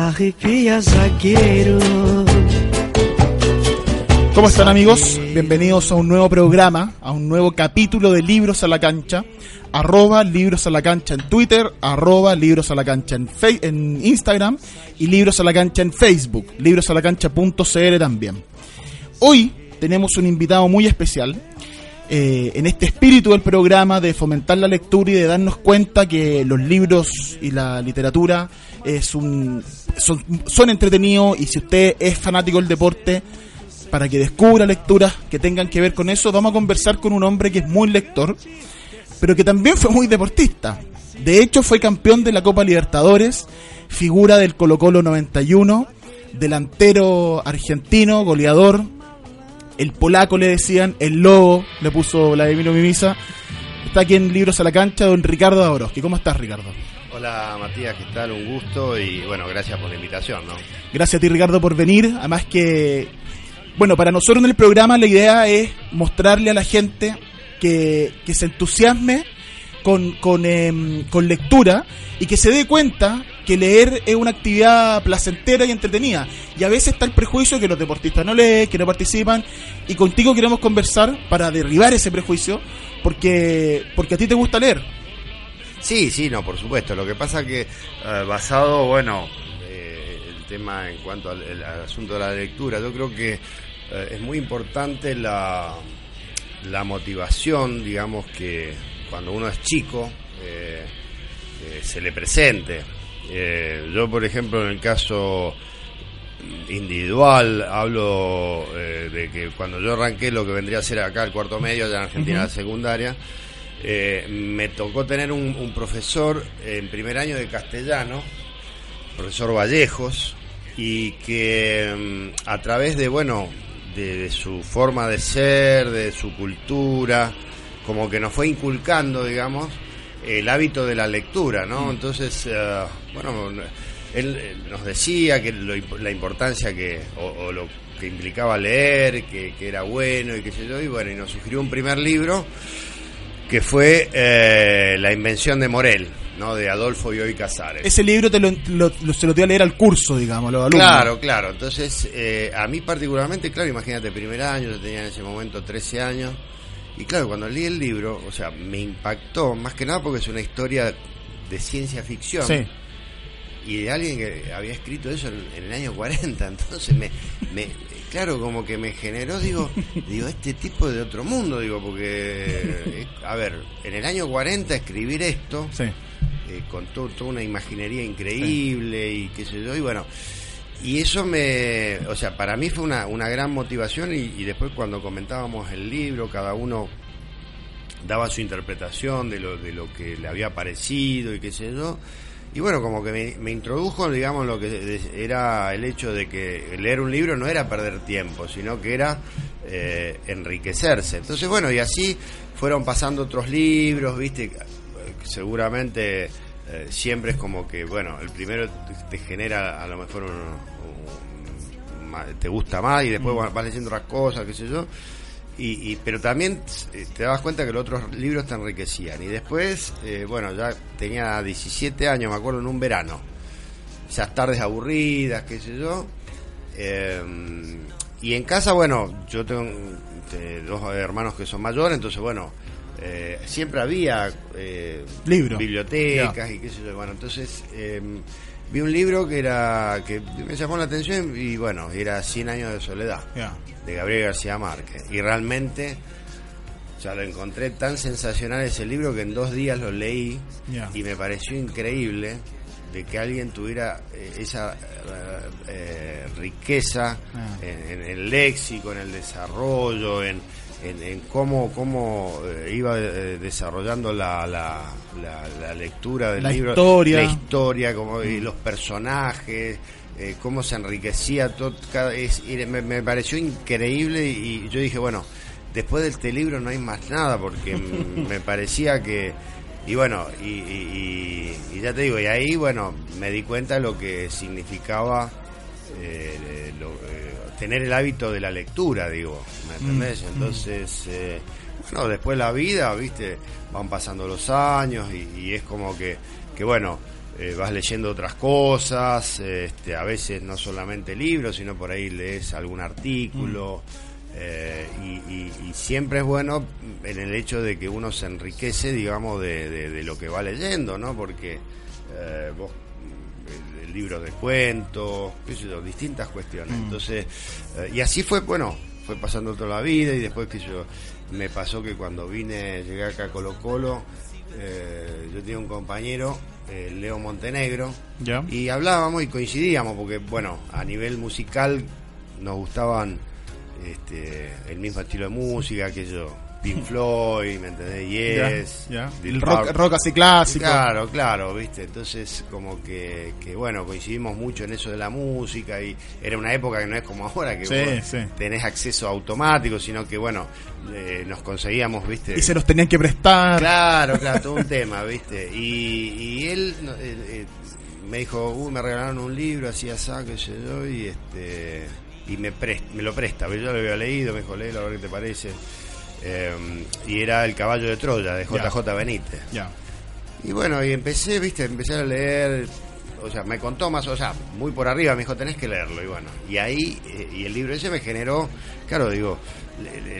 Arrepia zagueiro. ¿Cómo están amigos? Bienvenidos a un nuevo programa, a un nuevo capítulo de Libros a la Cancha. Arroba Libros a la Cancha en Twitter, arroba Libros a la Cancha en, Fe- en Instagram y Libros a la Cancha en Facebook, librosalacancha.cl también. Hoy tenemos un invitado muy especial. Eh, en este espíritu del programa de fomentar la lectura y de darnos cuenta que los libros y la literatura es un, son, son entretenidos y si usted es fanático del deporte, para que descubra lecturas que tengan que ver con eso, vamos a conversar con un hombre que es muy lector, pero que también fue muy deportista. De hecho, fue campeón de la Copa Libertadores, figura del Colo Colo 91, delantero argentino, goleador. El polaco le decían, el lobo, le puso Vladimiro Mimisa. Está aquí en Libros a la Cancha, don Ricardo Dabrowski. ¿Cómo estás, Ricardo? Hola Matías, ¿qué tal? Un gusto y bueno, gracias por la invitación, ¿no? Gracias a ti, Ricardo, por venir. Además que, bueno, para nosotros en el programa la idea es mostrarle a la gente que, que se entusiasme con, con, em, con lectura y que se dé cuenta que leer es una actividad placentera y entretenida. Y a veces está el prejuicio de que los deportistas no leen, que no participan. Y contigo queremos conversar para derribar ese prejuicio, porque, porque a ti te gusta leer. Sí, sí, no, por supuesto. Lo que pasa que eh, basado, bueno, eh, el tema en cuanto al, asunto de la lectura, yo creo que eh, es muy importante la, la motivación, digamos, que cuando uno es chico eh, eh, se le presente. Eh, yo, por ejemplo, en el caso individual, hablo de que cuando yo arranqué lo que vendría a ser acá el cuarto medio, allá en Argentina la secundaria, me tocó tener un, un profesor en primer año de castellano, profesor Vallejos, y que mm, a través de, bueno, de, de su forma de ser, de su cultura, como que nos fue inculcando, digamos, el hábito de la lectura, ¿no? Entonces, eh, bueno, él eh, nos decía que lo la importancia que, o, o lo que implicaba leer, que, que era bueno y qué sé yo, y bueno, y nos sugirió un primer libro que fue eh, La invención de Morel, ¿no? De Adolfo Bioy Casares. Ese libro te lo, lo- lo- se lo dio a leer al curso, digamos, a los alumnos. Claro, claro. Entonces, eh, a mí particularmente, claro, imagínate, primer año, yo tenía en ese momento 13 años. Y claro, cuando leí el libro, o sea, me impactó, más que nada porque es una historia de ciencia ficción. Sí. Y de alguien que había escrito eso en, en el año 40. Entonces, me, me, claro, como que me generó, digo, digo, este tipo de otro mundo, digo, porque, eh, a ver, en el año 40 escribir esto Sí. eh, con to- toda una imaginería increíble y qué sé yo, y bueno, y eso me, o sea, para mí fue una, una gran motivación y, después cuando comentábamos el libro, cada uno daba su interpretación de lo, de lo que le había parecido y qué sé yo. Y bueno, como que me, introdujo, digamos, lo que era el hecho de que leer un libro no era perder tiempo, sino que era eh, enriquecerse. Entonces, bueno, y así fueron pasando otros libros, viste, seguramente eh, siempre es como que, bueno, el primero te- genera a lo mejor un- te gusta más y después vas vas leyendo otras cosas, qué sé yo. Y, y- pero también eh, te das cuenta que los otros libros te enriquecían. Y después, eh, bueno, ya tenía 17 años, me acuerdo, en un verano. Esas tardes aburridas, qué sé yo. Eh, y en casa, bueno, yo tengo dos hermanos que son mayores, entonces, bueno, eh, siempre había eh, Libro. bibliotecas y qué sé yo. Bueno, entonces, eh, vi un libro que era que me llamó la atención y bueno, era 100 años de soledad de Gabriel García Márquez. Y realmente ya lo encontré tan sensacional ese libro que en dos días lo leí y me pareció increíble de que alguien tuviera eh, esa eh, riqueza Ah. en, en el léxico, en el desarrollo, en, en, en cómo, cómo eh, iba eh, desarrollando la, la, la- la lectura del La libro, historia. la historia, como, y los personajes, eh, cómo se enriquecía todo. cada- es- y me, me pareció increíble y yo dije, bueno, después de este libro no hay más nada porque me parecía que... Y bueno, y, y- y- y ya te digo, y ahí, bueno, me di cuenta de lo que significaba eh, lo- tener el hábito de la lectura, digo, ¿me entendés? Entonces, eh, bueno, después la vida, viste, van pasando los años y, y es como que, que bueno, eh, vas leyendo otras cosas, este, a veces no solamente libros, sino por ahí lees algún artículo. eh, y, y- y siempre es bueno en el hecho de que uno se enriquece, digamos, de, de- de lo que va leyendo, ¿no? Porque eh, vos el, el libro de cuentos, qué sé yo, distintas cuestiones. Entonces, eh, y así fue, bueno, fue pasando toda la vida y después que yo, me pasó que cuando vine, llegué acá a Colo Colo, eh, yo tenía un compañero, eh, Leo Montenegro, y hablábamos y coincidíamos, porque bueno, a nivel musical nos gustaban este, el mismo estilo de música, que yo, Pink Floyd, ¿me entendés? Yes. Deep El rock, rock así clásico. Claro, claro, viste. Entonces, como que, que, bueno, coincidimos mucho en eso de la música y era una época que no es como ahora, que Sí, vos sí. tenés acceso automático, sino que, bueno, eh, nos conseguíamos, viste. Y se los tenían que prestar. Claro, claro, todo un tema, ¿viste? Y, y él eh, eh, me dijo, uh, me regalaron un libro, así asá, qué sé yo, y este y me, pres- me lo presta, yo lo había leído, me dijo, léelo, a ver qué te parece. Eh, y era El caballo de Troya, de. JJ Benítez. Ya. Y bueno, y empecé, viste, empecé a leer, o sea, me contó más, o sea, muy por arriba, me dijo, tenés que leerlo, y bueno, y ahí, eh, y el libro ese me generó, claro, digo,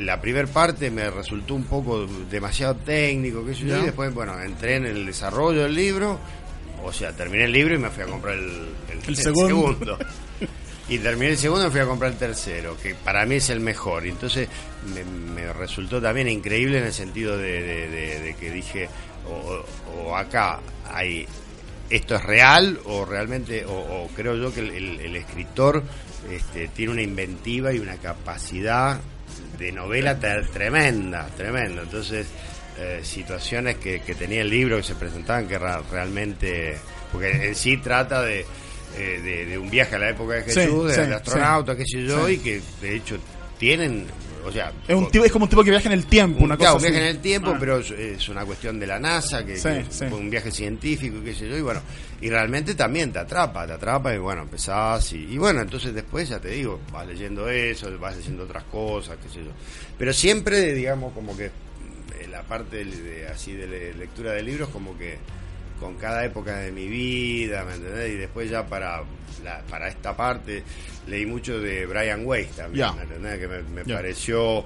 la primera parte me resultó un poco demasiado técnico, qué sé yo, y después, bueno, entré en el desarrollo del libro, o sea, terminé el libro y me fui a comprar el, el- El el segundo. segundo. Y terminé el segundo y fui a comprar el tercero, que para mí es el mejor. Y entonces me, me resultó también increíble en el sentido de, de- de- de que dije, o, o acá hay esto es real o realmente, o, o creo yo que el, el- el escritor este, tiene una inventiva y una capacidad de novela tremenda, tremenda. Entonces, eh, situaciones que, que tenía el libro que se presentaban que realmente, porque en sí trata de, eh, de, de un viaje a la época de Sí, Jesús, sí, de, de astronauta, qué sé yo, sí. y que de hecho tienen, o sea, Es, un tipo, es como un tipo que viaja en el tiempo, una claro, cosa así. en el tiempo, Ah. pero es, una cuestión de la NASA, que, Sí, que sí. un viaje científico, qué sé yo, y bueno, y realmente también te atrapa, te atrapa, y bueno, empezás, y, y bueno, entonces después ya te digo, vas leyendo eso, vas leyendo otras cosas, qué sé yo. Pero siempre, digamos, como que eh, la parte de, de- así de le- lectura de libros, como que con cada época de mi vida, ¿me entendés? Y después ya para la- para esta parte leí mucho de Brian Weiss también. ¿me entendés? Que me, pareció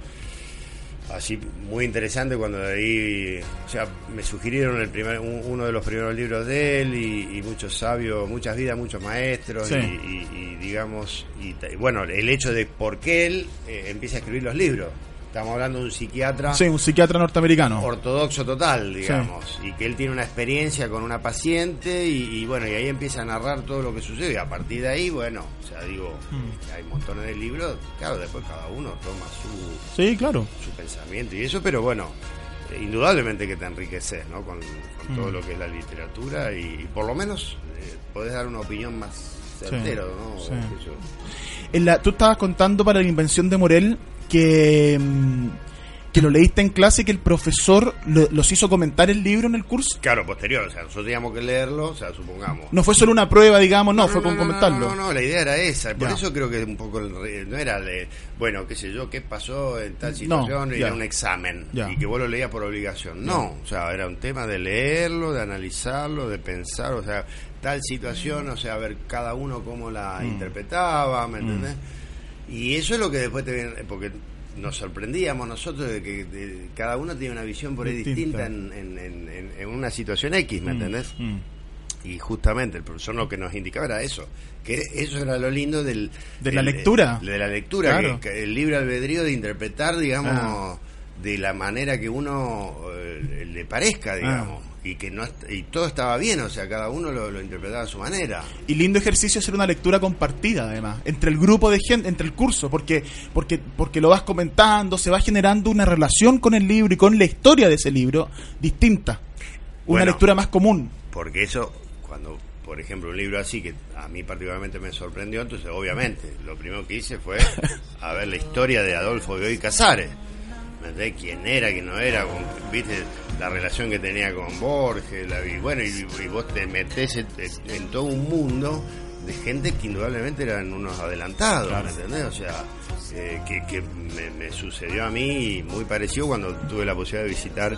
así muy interesante cuando leí, o sea, me sugirieron el primer, un- uno de los primeros libros de él y, y muchos sabios, muchas vidas, muchos maestros Sí. y, y- y digamos, y, bueno, el hecho de por qué él eh, empieza a escribir los libros. Estamos hablando de un psiquiatra Sí, un psiquiatra norteamericano. ortodoxo total, digamos, y que él tiene una experiencia con una paciente y, y bueno, y ahí empieza a narrar todo lo que sucede y a partir de ahí, bueno, o sea, digo, Mm. hay montones de libros, claro, después cada uno toma su, Sí, claro. su pensamiento y eso, pero bueno, indudablemente que te enriqueces, ¿no? Con, con todo Mm. lo que es la literatura y, por lo menos eh, podés dar una opinión más certera, ¿no? sí. En la- tú estabas contando para la invención de Morel que, mm, que lo leíste en clase y que el profesor lo- los hizo comentar el libro en el curso. Claro, posterior, o sea, nosotros teníamos que leerlo, o sea, supongamos. No fue solo una prueba, digamos, no, fue con comentarlo. No, no, la idea era esa. Por Ya. eso creo que un poco el no era, de, bueno, qué sé yo, qué pasó en tal situación, era un examen Ya. y que vos lo leías por obligación. No, o sea, era un tema de leerlo, de analizarlo, de pensar, o sea, tal situación, o sea, ver cada uno cómo la Mm. interpretaba, ¿me entendés? Y eso es lo que después te viene, porque nos sorprendíamos nosotros de que de- cada uno tiene una visión por ahí Distinta. distinta en, en- en- una situación X, ¿me entendés? Mm. y justamente el profesor lo que nos indicaba era eso, que eso era lo lindo del, De la lectura. de la lectura, Claro. que, que el libre albedrío de interpretar, digamos, Ah. de la manera que uno eh, le parezca, digamos, Ah. Y que no y todo estaba bien, o sea, cada uno lo, lo interpretaba a su manera. Y lindo ejercicio hacer una lectura compartida, además, entre el grupo de gente, entre el curso, porque, porque, porque lo vas comentando, se va generando una relación con el libro y con la historia de ese libro distinta. Una Bueno. lectura más común. Porque eso, cuando, por ejemplo, un libro así que a mí particularmente me sorprendió, entonces obviamente lo primero que hice fue a ver la historia de Adolfo Bioy Casares. ¿Me entendés? ¿Quién era, quién no era? ¿Viste la relación que tenía con Borges? La, y bueno, y, y vos te metés en, en todo un mundo de gente que indudablemente eran unos adelantados, Claro. ¿me entendés? O sea, eh, que, que me, me sucedió a mí muy parecido cuando tuve la posibilidad de visitar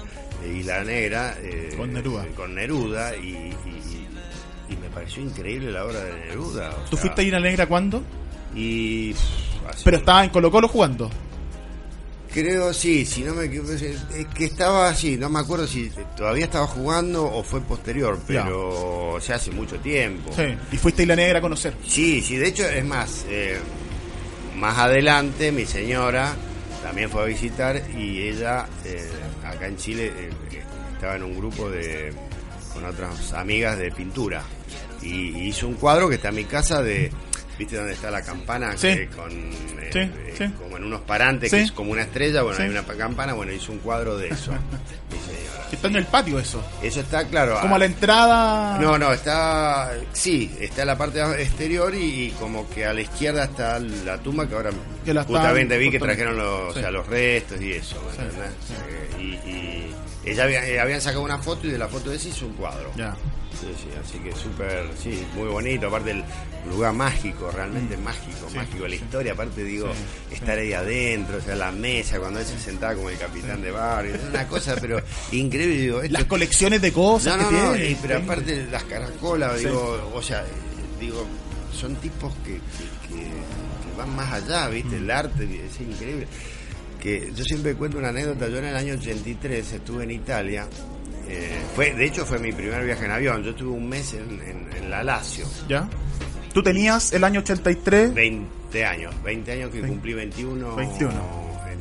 eh, Isla Negra eh, Con Neruda. con Neruda y, y- y me pareció increíble la obra de Neruda. ¿Tú sea, fuiste a Ir a Negra cuándo? Y pff, Pero estaba en Colo Colo jugando. Creo, sí, si no me equivoco, es que estaba así, no me acuerdo si todavía estaba jugando o fue posterior, Ya. pero ya hace mucho tiempo. Sí. Y fuiste Isla Negra a conocer. Sí, sí, de hecho es más, eh, más adelante mi señora también fue a visitar y ella eh, acá en Chile eh, estaba en un grupo de con otras amigas de pintura y hizo un cuadro que está en mi casa de ¿Viste dónde está la campana? Sí. Que con, eh, Sí, eh, sí. Como en unos parantes, que es como una estrella. Bueno, hay una pa- campana. Bueno, hizo un cuadro de eso. Que está en el patio eso. Eso está claro. Como a la entrada. No, no, está. Sí, está en la parte exterior y, y como que a la izquierda está la tumba que ahora Que la justamente vi que trajeron los, o sea, los restos y eso. sí. Eh, y, y ella había- habían sacado una foto y de la foto de ese hizo un cuadro. Ya. Sí, sí, así que súper, sí, muy bonito. Aparte, el lugar mágico, realmente mágico, Sí, mágico. La historia, aparte, digo, Sí, estar ahí adentro, o sea, la mesa, cuando él se sentaba como el capitán de barrio. Es una cosa, pero increíble. Digo, esto- Las colecciones de cosas no, que no, tiene. pero aparte las caracolas, digo, o sea, digo, son tipos que, que- van más allá, ¿viste? Mm. El arte es increíble. Que yo siempre cuento una anécdota, yo en el año 83 estuve en Italia, eh, fue, de hecho fue mi primer viaje en avión, yo estuve un mes en, en- en la Lazio, ¿Ya? Tú tenías el año 83. 20 años, 20 años que cumplí 21, 21. En,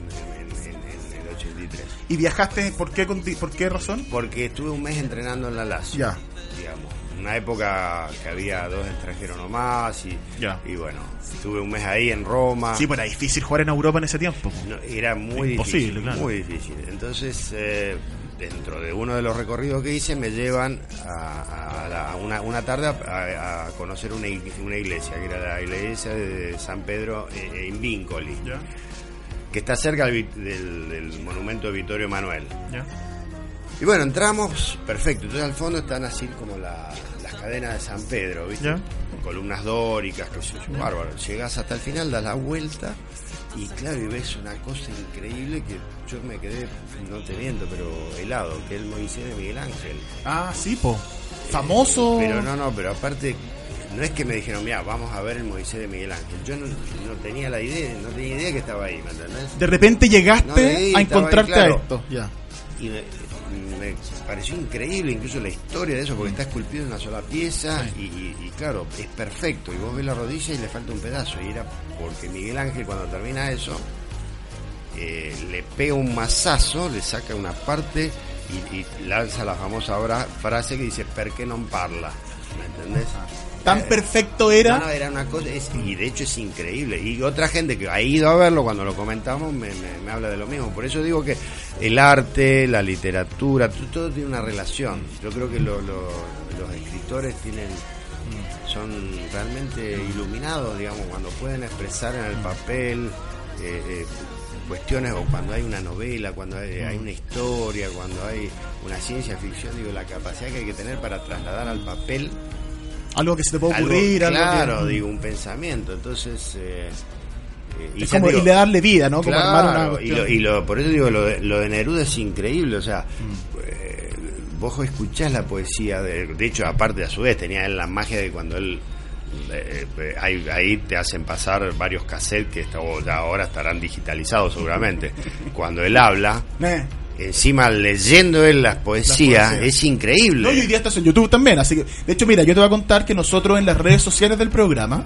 el 83. ¿Y viajaste por qué, por qué razón? Porque estuve un mes entrenando en la Lazio. Ya. Digamos. Una época que había dos extranjeros nomás y, Ya. y bueno, estuve un mes ahí en Roma. Sí, pues era difícil jugar en Europa en ese tiempo. No, era muy Imposible, difícil, claro. muy difícil. Entonces, eh, dentro de uno de los recorridos que hice, me llevan a, a la- a una, una tarde a, a conocer una, una iglesia, que era la iglesia de San Pedro eh, in Vincoli, que está cerca del, vi- del- del monumento de Vittorio Emanuel. Y bueno, entramos, perfecto. Entonces al fondo están así como la- las cadenas de San Pedro, ¿viste? Columnas dóricas, que sé yo, bárbaro. Llegás hasta el final, das la vuelta y claro, y ves una cosa increíble que yo me quedé, no te miento, pero helado, que es el Moisés de Miguel Ángel. Ah, sí, po. Famoso. Pero no, no, pero aparte, no es que me dijeron, mira, vamos a ver el Moisés de Miguel Ángel. Yo no, no tenía la idea, no tenía idea que estaba ahí, ¿me entendés? De repente llegaste No, de ahí a ahí, encontrarte claro. a esto. Ya. y me, me pareció increíble incluso la historia de eso porque está esculpido en una sola pieza y, y- y claro es perfecto. Y vos ves la rodilla y le falta un pedazo. Y era porque Miguel Ángel cuando termina eso eh, le pega un mazazo le saca una parte y, y lanza la famosa obra- frase que dice ¿per qué non parla? ¿me entendés? Tan Eh, perfecto era. no, era una cosa, es- y de hecho es increíble. Y otra gente que ha ido a verlo cuando lo comentamos me, me- me habla de lo mismo. Por eso digo que el arte, la literatura, todo tiene una relación. Yo creo que lo- lo- los escritores tienen son realmente iluminados, digamos, cuando pueden expresar en el papel eh, eh, cuestiones o cuando hay una novela, cuando hay, hay una historia, cuando hay una ciencia ficción, digo, la capacidad que hay que tener para trasladar al papel Algo que se te puede ocurrir. algo claro, que- digo, un pensamiento. Entonces, eh, eh, Es ya como digo, y le darle vida, ¿no? Como armar una claro, y, lo, y lo- por eso digo, lo de, lo de Neruda es increíble, o sea, Mm. eh, vos escuchás la poesía, de, de hecho, aparte a su vez, tenía él la magia de cuando él, eh, eh, ahí, ahí te hacen pasar varios cassettes que está- o ya ahora estarán digitalizados seguramente, cuando él habla, Eh, encima leyendo él las poesías, poesías. es increíble. No, y hoy día estás en YouTube también, así que, de hecho, mira, yo te voy a contar que nosotros en las redes sociales del programa,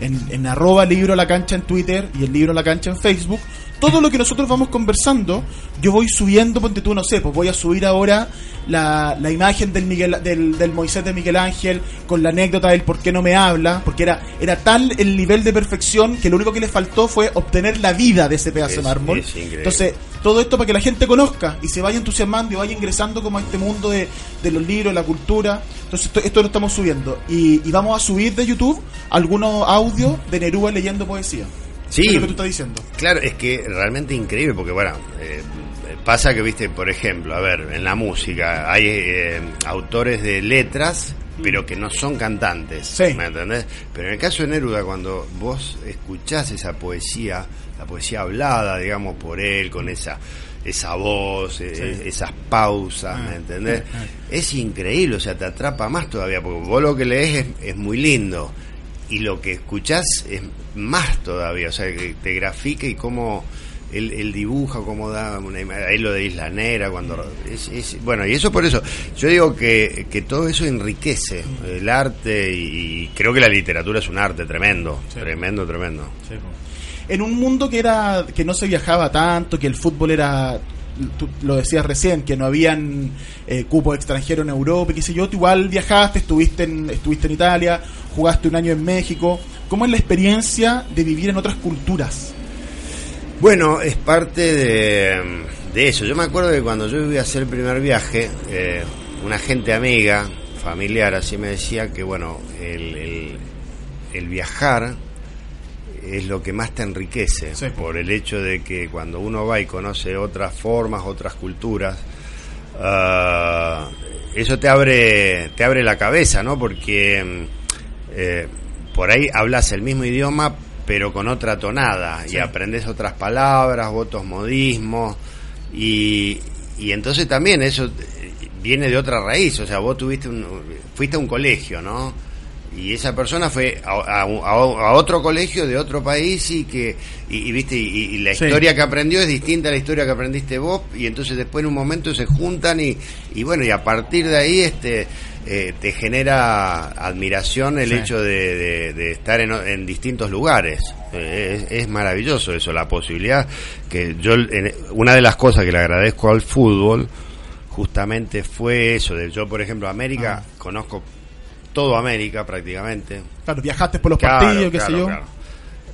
en, en arroba libro a la cancha en Twitter y el libro a la cancha en Facebook, todo lo que nosotros vamos conversando, yo voy subiendo, ponte tú, no sé, pues voy a subir ahora la, la imagen del, Miguel, del, del Moisés de Miguel Ángel con la anécdota del por qué no me habla, porque era, era tal el nivel de perfección que lo único que le faltó fue obtener la vida de ese pedazo Es- de mármol. Entonces, todo esto para que la gente conozca y se vaya entusiasmando y vaya ingresando como a este mundo de, de los libros, la cultura. Entonces esto, esto lo estamos subiendo. Y, y vamos a subir de YouTube algunos audios de Neruda leyendo poesía. Sí. Es lo que tú estás diciendo. Claro, es que realmente increíble, porque bueno, eh, pasa que, viste, por ejemplo, a ver, en la música hay eh, autores de letras, pero que no son cantantes, Sí. ¿me entendés? Pero en el caso de Neruda, cuando vos escuchás esa poesía, la poesía hablada, digamos, por él, con esa esa voz, eh, esas pausas, ¿me entendés? Es increíble, o sea, te atrapa más todavía, porque vos lo que lees es, es muy lindo, y lo que escuchás es más todavía, o sea, que te grafica y cómo él, él dibuja, cómo da una imagen, ahí lo de Isla Negra, cuando... Es, es- bueno, y eso por eso, yo digo que, que todo eso enriquece el arte y, y creo que la literatura es un arte tremendo, tremendo, tremendo. En un mundo que era que no se viajaba tanto, que el fútbol era tú lo decías recién, que no habían eh, cupos extranjeros en Europa, y qué sé yo, tú igual viajaste, estuviste en, estuviste en Italia, jugaste un año en México. ¿Cómo es la experiencia de vivir en otras culturas? Bueno, es parte de, de eso. Yo me acuerdo que cuando yo iba a hacer el primer viaje, eh, una gente amiga, familiar, así me decía que, bueno, el, el- el viajar es lo que más te enriquece, Sí. por el hecho de que cuando uno va y conoce otras formas, otras culturas, ah, eso te abre, te abre la cabeza, ¿no? Porque mm, eh, por ahí hablas el mismo idioma, pero con otra tonada, y aprendes otras palabras, otros modismos, y, y entonces también eso eh, viene de otra raíz, o sea, vos tuviste un, fuiste a un colegio, ¿no? y esa persona fue a, a- a- a otro colegio de otro país y que y, y, viste y, y la Sí. historia que aprendió es distinta a la historia que aprendiste vos y entonces después en un momento se juntan y, y bueno y a partir de ahí este eh, te genera admiración el Sí. hecho de, de- de estar en, en distintos lugares Eh, es, es maravilloso eso la posibilidad que yo en- una de las cosas que le agradezco al fútbol justamente fue eso de yo por ejemplo América Ah. conozco todo América prácticamente. Claro, viajaste por los Claro, partidos, qué claro, sé yo. claro.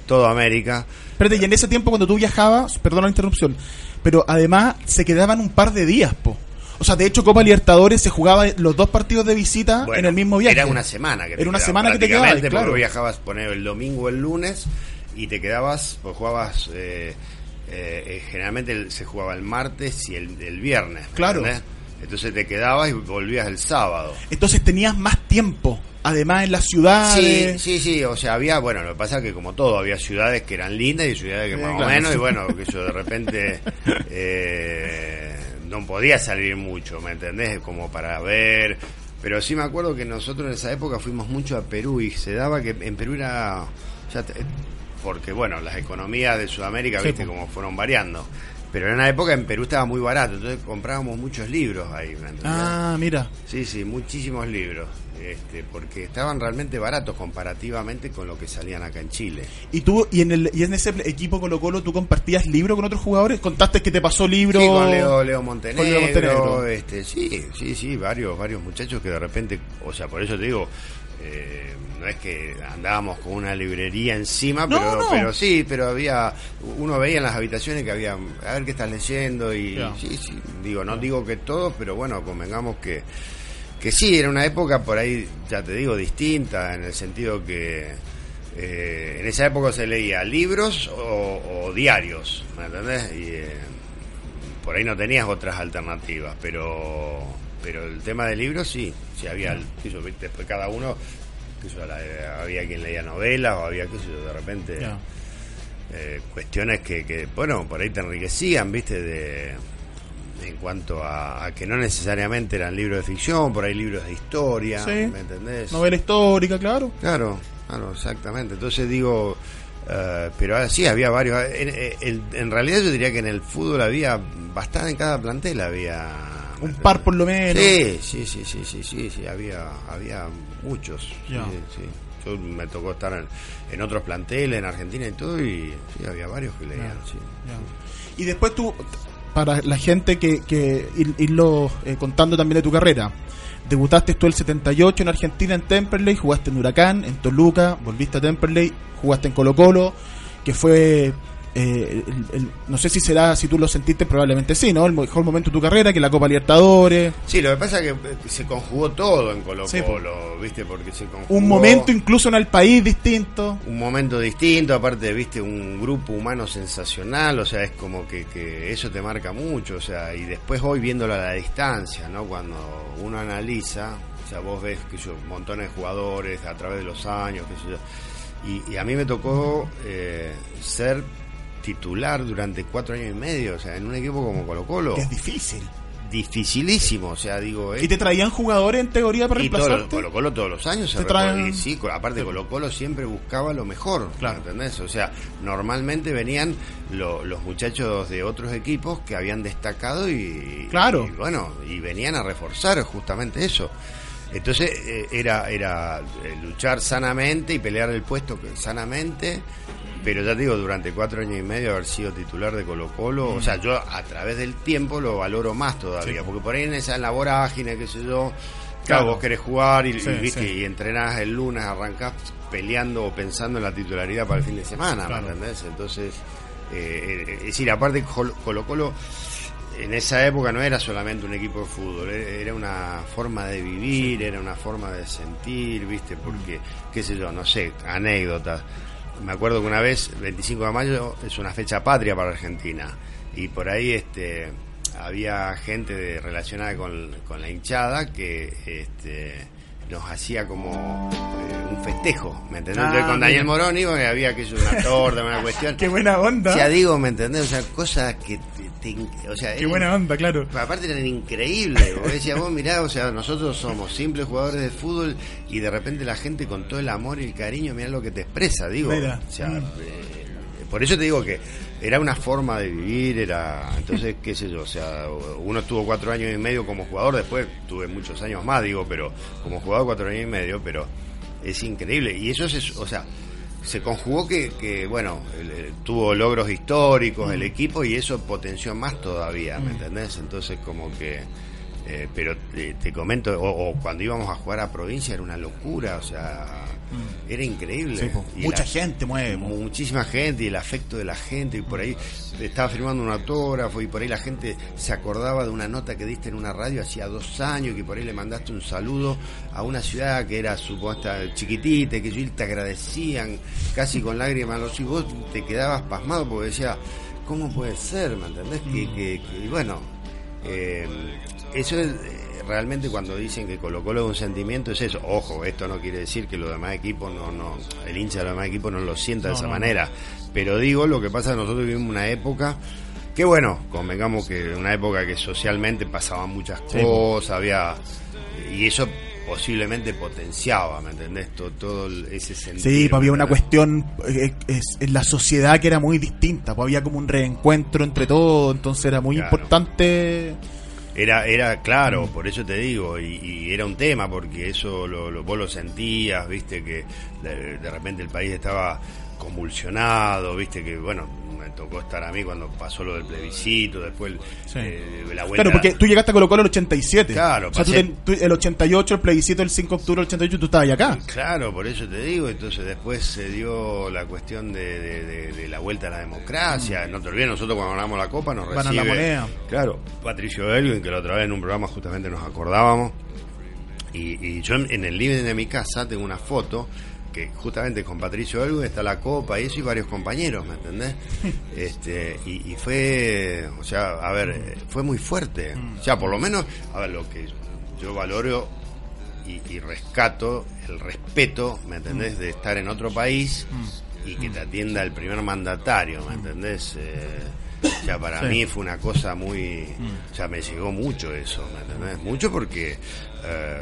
Todo América. Espérate, y en ese tiempo cuando tú viajabas, perdona la interrupción, pero además se quedaban un par de días, po. O sea, de hecho, Copa Libertadores se jugaba los dos partidos de visita Bueno, en el mismo viaje. Era una semana que te Era una semana que te quedabas, claro. viajabas, poner el domingo o el lunes y te quedabas, pues jugabas, eh, eh, eh, generalmente se jugaba el martes y el, el viernes. ¿me Claro. entendés? Entonces te quedabas y volvías el sábado. Entonces tenías más tiempo, además en las Sí, ciudades. sí, sí, o sea, había, bueno, lo que pasa es que como todo, había ciudades que eran lindas y ciudades que Sí, más claro. o menos, y bueno, que yo de repente eh, no podía salir mucho, ¿me entendés? Como para ver, pero sí me acuerdo que nosotros en esa época fuimos mucho a Perú y se daba que en Perú era, ya te- porque bueno, las economías de Sudamérica, Sí, viste, como fueron variando. Pero en una época en Perú estaba muy barato, entonces comprábamos muchos libros ahí. Ah, mira. Sí, sí, muchísimos libros, este, porque estaban realmente baratos comparativamente con lo que salían acá en Chile. Y tú, y en, el, y en ese equipo Colo Colo, ¿tú compartías libro con otros jugadores? ¿Contaste que te pasó libro? Sí, con Leo, Leo Montenegro, Con Leo Montenegro. este, sí, sí, sí, varios, varios muchachos que de repente, o sea, por eso te digo, eh, no es que andábamos con una librería encima, No, pero, no. pero sí, pero había, uno veía en las habitaciones que había, a ver qué estás leyendo y sí, sí, digo, no digo que todos, pero bueno, convengamos que, que sí, era una época por ahí, ya te digo, distinta, en el sentido que eh, en esa época se leía libros o, o diarios, ¿me entendés? Y eh, por ahí no tenías otras alternativas, pero pero el tema de libros sí, sí había, sé yo, ¿viste? después cada uno, yo, la- había quien leía novelas o había, qué sé yo, de repente eh, cuestiones que, que, bueno, por ahí te enriquecían, ¿viste? De, en cuanto a, a que no necesariamente eran libros de ficción, por ahí libros de historia, Sí. ¿me entendés? Novela histórica, claro. Claro, claro, exactamente. Entonces digo, Eh, pero ah, sí, había varios. En, en- en realidad yo diría que en el fútbol había bastante, en cada plantel había... Un par por lo menos. Sí, sí, sí, sí, sí, sí, sí, había, había muchos. sí, Ya. sí. Yo me tocó estar en, en otros planteles, en Argentina y todo, y sí, había varios que leían, sí. Ya. Y después tú, para la gente que, que ir- irlo eh, contando también de tu carrera. Debutaste tú el 78 en Argentina en Temperley, jugaste en Huracán, en Toluca, volviste a Temperley, jugaste en Colo Colo, que fue, eh, el- el- no sé si será, si tú lo sentiste, probablemente sí, ¿no? El mejor momento de tu carrera, que la Copa Libertadores, Sí, lo que pasa es que eh, se conjugó todo en Colo Sí. Colo, ¿viste? Porque se conjugó un momento incluso en el país distinto. un momento distinto, aparte, viste, un grupo humano sensacional, o sea, es como que, que eso te marca mucho, o sea, y después hoy viéndolo a la distancia, ¿no? Cuando uno analiza, o sea, vos ves que yo, montones de jugadores a través de los años, qué sé yo, y, y a mí me tocó eh, ser titular durante cuatro años y medio, o sea, en un equipo como Colo Colo, Que es difícil. dificilísimo, o sea, digo... ¿Y te traían jugadores en teoría para Y todo, reemplazarte? Colo Colo todos los años se traen- y sí, aparte Colo Colo siempre buscaba lo mejor, Claro. ¿entendés? O sea, normalmente venían lo- los muchachos de otros equipos que habían destacado y, Claro. y bueno, y venían a reforzar justamente eso. Entonces eh, era era eh, luchar sanamente y pelear el puesto sanamente, pero ya te digo, durante cuatro años y medio haber sido titular de Colo Colo, o sea, yo a través del tiempo lo valoro más todavía, Sí. porque por ahí en esa en la vorágine, qué sé yo, Claro. Claro, vos querés jugar y, Sí, y, viste, sí. y entrenás el lunes, arrancás peleando o pensando en la titularidad para el fin de semana, Claro. ¿me entendés? Entonces, eh, eh, es decir, aparte Colo Colo en esa época no era solamente un equipo de fútbol, e- era una forma de vivir, era una forma de sentir, viste, porque, qué sé yo, no sé, anécdotas. Me acuerdo que una vez, 25 de mayo, es una fecha patria para Argentina, y por ahí este había gente de- relacionada con, con la hinchada que este nos hacía como eh, un festejo, ¿me entendés? Ah, con. Daniel Morón iba que había que una torta, una cuestión. Qué buena onda. O sea, digo, ¿me entendés? O sea, cosas que te, te- o sea, Qué eran- buena onda, claro. Aparte eran increíbles, vos decías, vos mirá, o sea, nosotros somos simples jugadores de fútbol y de repente la gente con todo el amor y el cariño, mirá lo que te expresa, digo. Mira. O sea, Mm. eh, por eso te digo que era una forma de vivir, era, entonces, qué sé yo, o sea, uno estuvo cuatro años y medio como jugador, después tuve muchos años más, digo, pero como jugador cuatro años y medio, pero es increíble. Y eso es, o sea, se conjugó que, que bueno, el- el- tuvo logros históricos Mm. el equipo y eso potenció más todavía, ¿me entendés? Entonces como que... eh, pero te, te comento, o, o cuando íbamos a jugar a provincia era una locura, o sea, era increíble. Mm. Sí, po. Y Mucha la- gente mueve. muchísima gente y el afecto de la gente y por ahí estaba firmando un autógrafo y por ahí la gente se acordaba de una nota que diste en una radio hacía dos años y que por ahí le mandaste un saludo a una ciudad que era supuesta chiquitita y que ellos te agradecían casi con lágrimas los y vos te quedabas pasmado porque decía ¿cómo puede ser? ¿me entendés? Que, que- que- y bueno eh, eso es realmente cuando dicen que Colo Colo es un sentimiento es eso. Ojo, esto no quiere decir que los demás equipos no, no, el hincha de los demás equipos no lo sienta de esa no, manera. Pero digo, lo que pasa es que nosotros vivimos una época que bueno, convengamos que una época que socialmente pasaban muchas Sí. cosas, había y eso posiblemente potenciaba, ¿me entendés? Todo, todo ese sentido. Sí, pues había una ¿me cuestión eh, es- en la sociedad que era muy distinta, pues había como un reencuentro entre todos, entonces era muy Claro. importante. Era, era claro, por eso te digo, y, y era un tema, porque eso lo, lo- vos lo sentías, viste, que de, de repente el país estaba convulsionado, viste, que bueno, me tocó estar a mí cuando pasó lo del plebiscito, después Sí. eh, la vuelta. Claro, porque tú llegaste a Colo Colo el 87. Claro, o sea, tú pasé- ten- tú- el 88, el plebiscito el 5 de octubre del 88, tú estabas ahí acá. Claro, por eso te digo, entonces después se dio la cuestión de, de- de- de la vuelta a la democracia, no te olvides, nosotros cuando ganamos la copa nos Van a recibe... la moneda. Claro, Patricio Elwin, que la otra vez en un programa justamente nos acordábamos, y, y yo en, en el living de mi casa tengo una foto que justamente con Patricio Elwin está la copa y eso y varios compañeros, ¿me entendés? Este, y, y fue, o sea, a ver, fue muy fuerte. O sea, por lo menos, a ver, lo que yo valoro y, y rescato el respeto, ¿me entendés? De estar en otro país y que te atienda el primer mandatario, ¿me entendés? Eh, o sea, para Sí. mí fue una cosa muy... O sea, me llegó mucho eso, ¿me entendés? Mucho porque eh,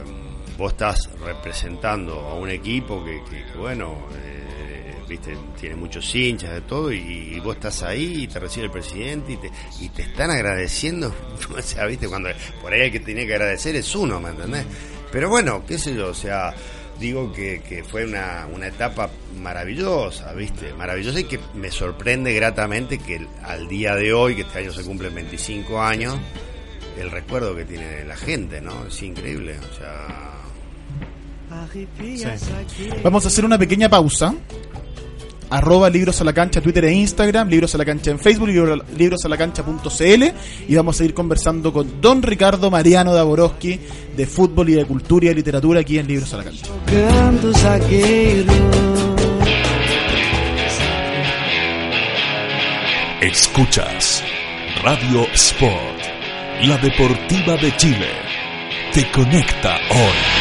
vos estás representando a un equipo que, que- bueno, eh, viste, tiene muchos hinchas de todo, y, vos estás ahí y te recibe el presidente y te, y te están agradeciendo, o sea, viste, cuando por ahí el que tiene que agradecer es uno, ¿me entendés? Pero bueno, qué sé yo, o sea, digo que, que fue una, una, etapa maravillosa, ¿viste? Maravillosa y que me sorprende gratamente que al día de hoy, que este año se cumplen 25 años, el recuerdo que tiene la gente, ¿no? Es increíble, o sea... Vamos a hacer una pequeña pausa arroba libros a la cancha, Twitter e Instagram, libros a la cancha en Facebook, libros a la cancha.cl y vamos a seguir conversando con don Ricardo Mariano Daborowski de fútbol y de cultura y de literatura aquí en Libros a la cancha. Escuchas Radio Sport, la deportiva de Chile. Te conecta hoy.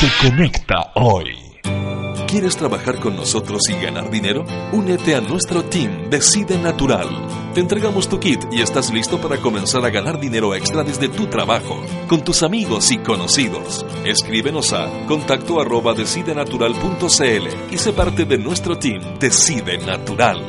Te conecta hoy. ¿Quieres trabajar con nosotros y ganar dinero? Únete a nuestro team Decide Natural. Te entregamos tu kit y estás listo para comenzar a ganar dinero extra desde tu trabajo, con tus amigos y conocidos. Escríbenos a contacto arroba decidenatural.cl y sé parte de nuestro team Decide Natural.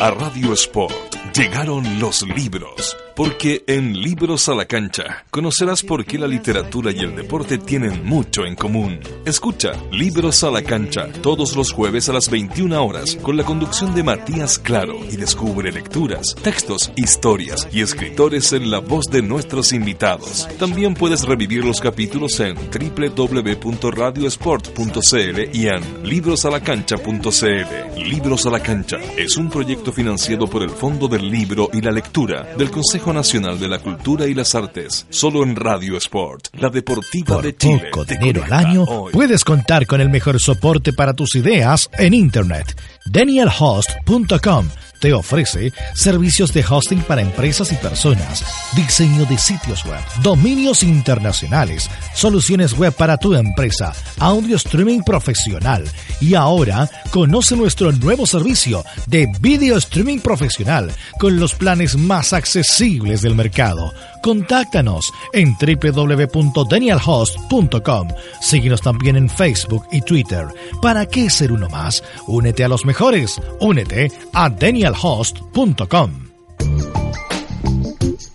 A Radio Sport llegaron los libros porque en Libros a la Cancha conocerás por qué la literatura y el deporte tienen mucho en común. Escucha Libros a la Cancha todos los jueves a las 21 horas con la conducción de Matías Claro y descubre lecturas, textos, historias y escritores en la voz de nuestros invitados. También puedes revivir los capítulos en www.radiosport.cl y en librosalacancha.cl. Libros a la Cancha es un proyecto financiado por el Fondo del Libro y la Lectura del Consejo Nacional de la Cultura y las Artes, solo en Radio Sport, la deportiva Por de Chile. poco dinero al año, hoy. puedes contar con el mejor soporte para tus ideas en Internet. DanielHost.com te ofrece servicios de hosting para empresas y personas, diseño de sitios web, dominios internacionales, soluciones web para tu empresa, audio streaming profesional y ahora conoce nuestro nuevo servicio de video streaming profesional con los planes más accesibles del mercado. Contáctanos en www.danielhost.com. Síguenos también en Facebook y Twitter. ¿Para qué ser uno más? Únete a los mejores. Únete a danielhost.com.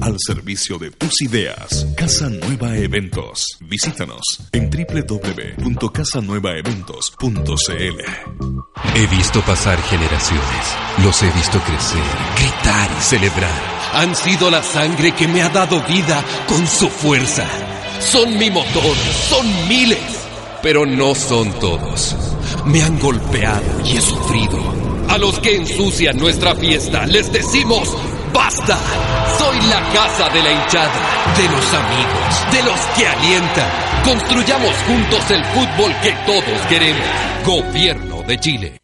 al servicio de tus ideas. Casa Nueva Eventos. Visítanos en www.casanuevaeventos.cl. He visto pasar generaciones, los he visto crecer, gritar y celebrar. Han sido la sangre que me ha dado vida con su fuerza. Son mi motor, son miles, pero no son todos. Me han golpeado y he sufrido. A los que ensucian nuestra fiesta les decimos ¡Basta! Soy la casa de la hinchada, de los amigos, de los que alientan. Construyamos juntos el fútbol que todos queremos. Gobierno de Chile.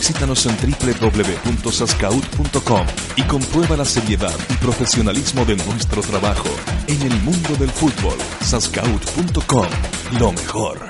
Visítanos en www.sascaut.com y comprueba la seriedad y profesionalismo de nuestro trabajo en el mundo del fútbol. Sascaut.com, lo mejor.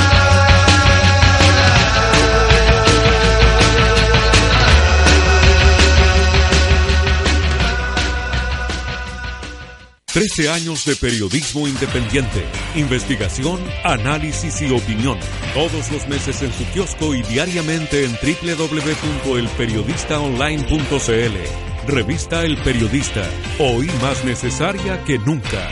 13 años de periodismo independiente, investigación, análisis y opinión. Todos los meses en su kiosco y diariamente en www.elperiodistaonline.cl. Revista El Periodista, hoy más necesaria que nunca.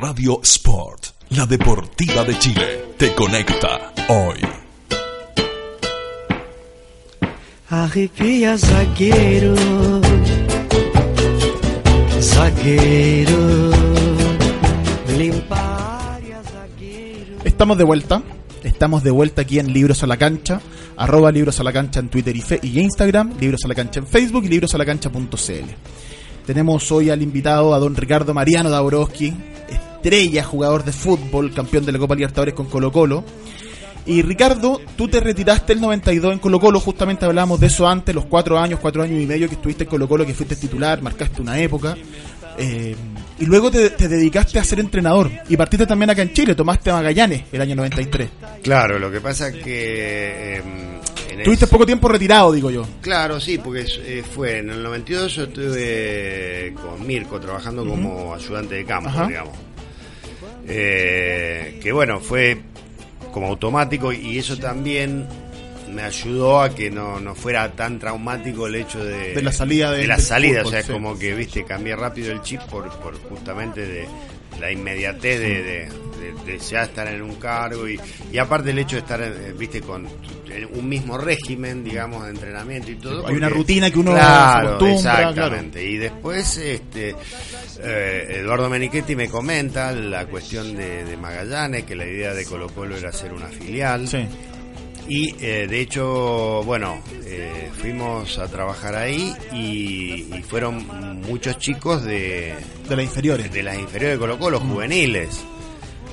Radio Sport, la deportiva de Chile, te conecta hoy. Arrepia zagueiro, zagueiro, limpa área, zagueiro. Estamos de vuelta. Estamos de vuelta aquí en Libros a la Cancha, arroba Libros a la Cancha en Twitter y, fe- y Instagram, Libros a la Cancha en Facebook y librosalacancha.cl. Tenemos hoy al invitado a don Ricardo Mariano Dabrowski, estrella, jugador de fútbol, campeón de la Copa Libertadores con Colo Colo. Y Ricardo, tú te retiraste el 92 en Colo Colo, justamente hablábamos de eso antes, los cuatro años, cuatro años y medio que estuviste en Colo Colo, que fuiste titular, marcaste una época. Eh, y luego te, te dedicaste a ser entrenador y partiste también acá en Chile, tomaste a Magallanes el año 93. Claro, lo que pasa es que... eh, Tuviste poco tiempo retirado, digo yo. Claro, sí, porque eh, fue en el 92 yo estuve con Mirko trabajando como ayudante de campo, Ajá. digamos. Eh, que bueno, fue como automático y eso también me ayudó a que no, no fuera tan traumático el hecho de, De la salida de- la salida, fútbol, o sea, es sí. como que, viste, cambié rápido el chip por, por justamente de la inmediatez de, de- de- de ya estar en un cargo y, y aparte el hecho de estar, eh, viste, con un mismo régimen, digamos, de entrenamiento y todo. Hay una rutina que uno se claro, acostumbra, exactamente. Y después, este, eh, Eduardo Menichetti me comenta la cuestión de, de Magallanes, que la idea de Colo Colo era hacer una filial. Sí. Y eh, de hecho, bueno, eh, fuimos a trabajar ahí y, y fueron muchos chicos de, De las inferiores. de las inferiores de Colo Colo, juveniles.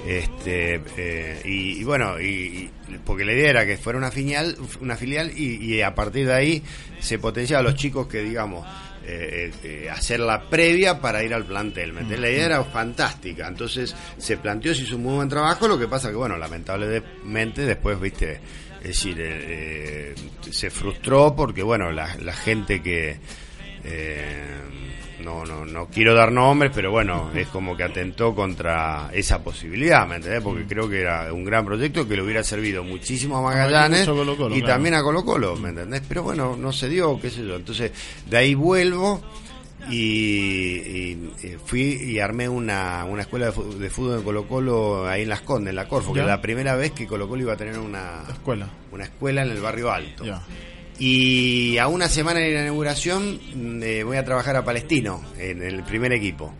Este, eh, y, y bueno, y, y- porque la idea era que fuera una filial, una filial y, y a partir de ahí se potenciaba a los chicos que, digamos, eh, eh, hacer la previa para ir al plantel. ¿me entendés? La idea era fantástica. Entonces se planteó, se hizo un muy buen trabajo. Lo que pasa que, bueno, lamentablemente después, viste, es decir, eh, eh, se frustró porque, bueno, la, la gente que. eh, no, no, no quiero dar nombres, pero bueno, es como que atentó contra esa posibilidad, ¿me entendés? Porque creo que era un gran proyecto que le hubiera servido muchísimo a Magallanes y claro. también a Colo Colo, ¿me entendés? Pero bueno, no se dio, qué sé yo. Entonces, de ahí vuelvo y, y- y fui y armé una, una escuela de de fútbol en Colo Colo ahí en Las Condes, en la Corfo, que era la primera vez que Colo Colo iba a tener una, La escuela. una escuela en el barrio alto. Ya. Y a una semana de la inauguración mm, eh, voy a trabajar a Palestino en el primer equipo.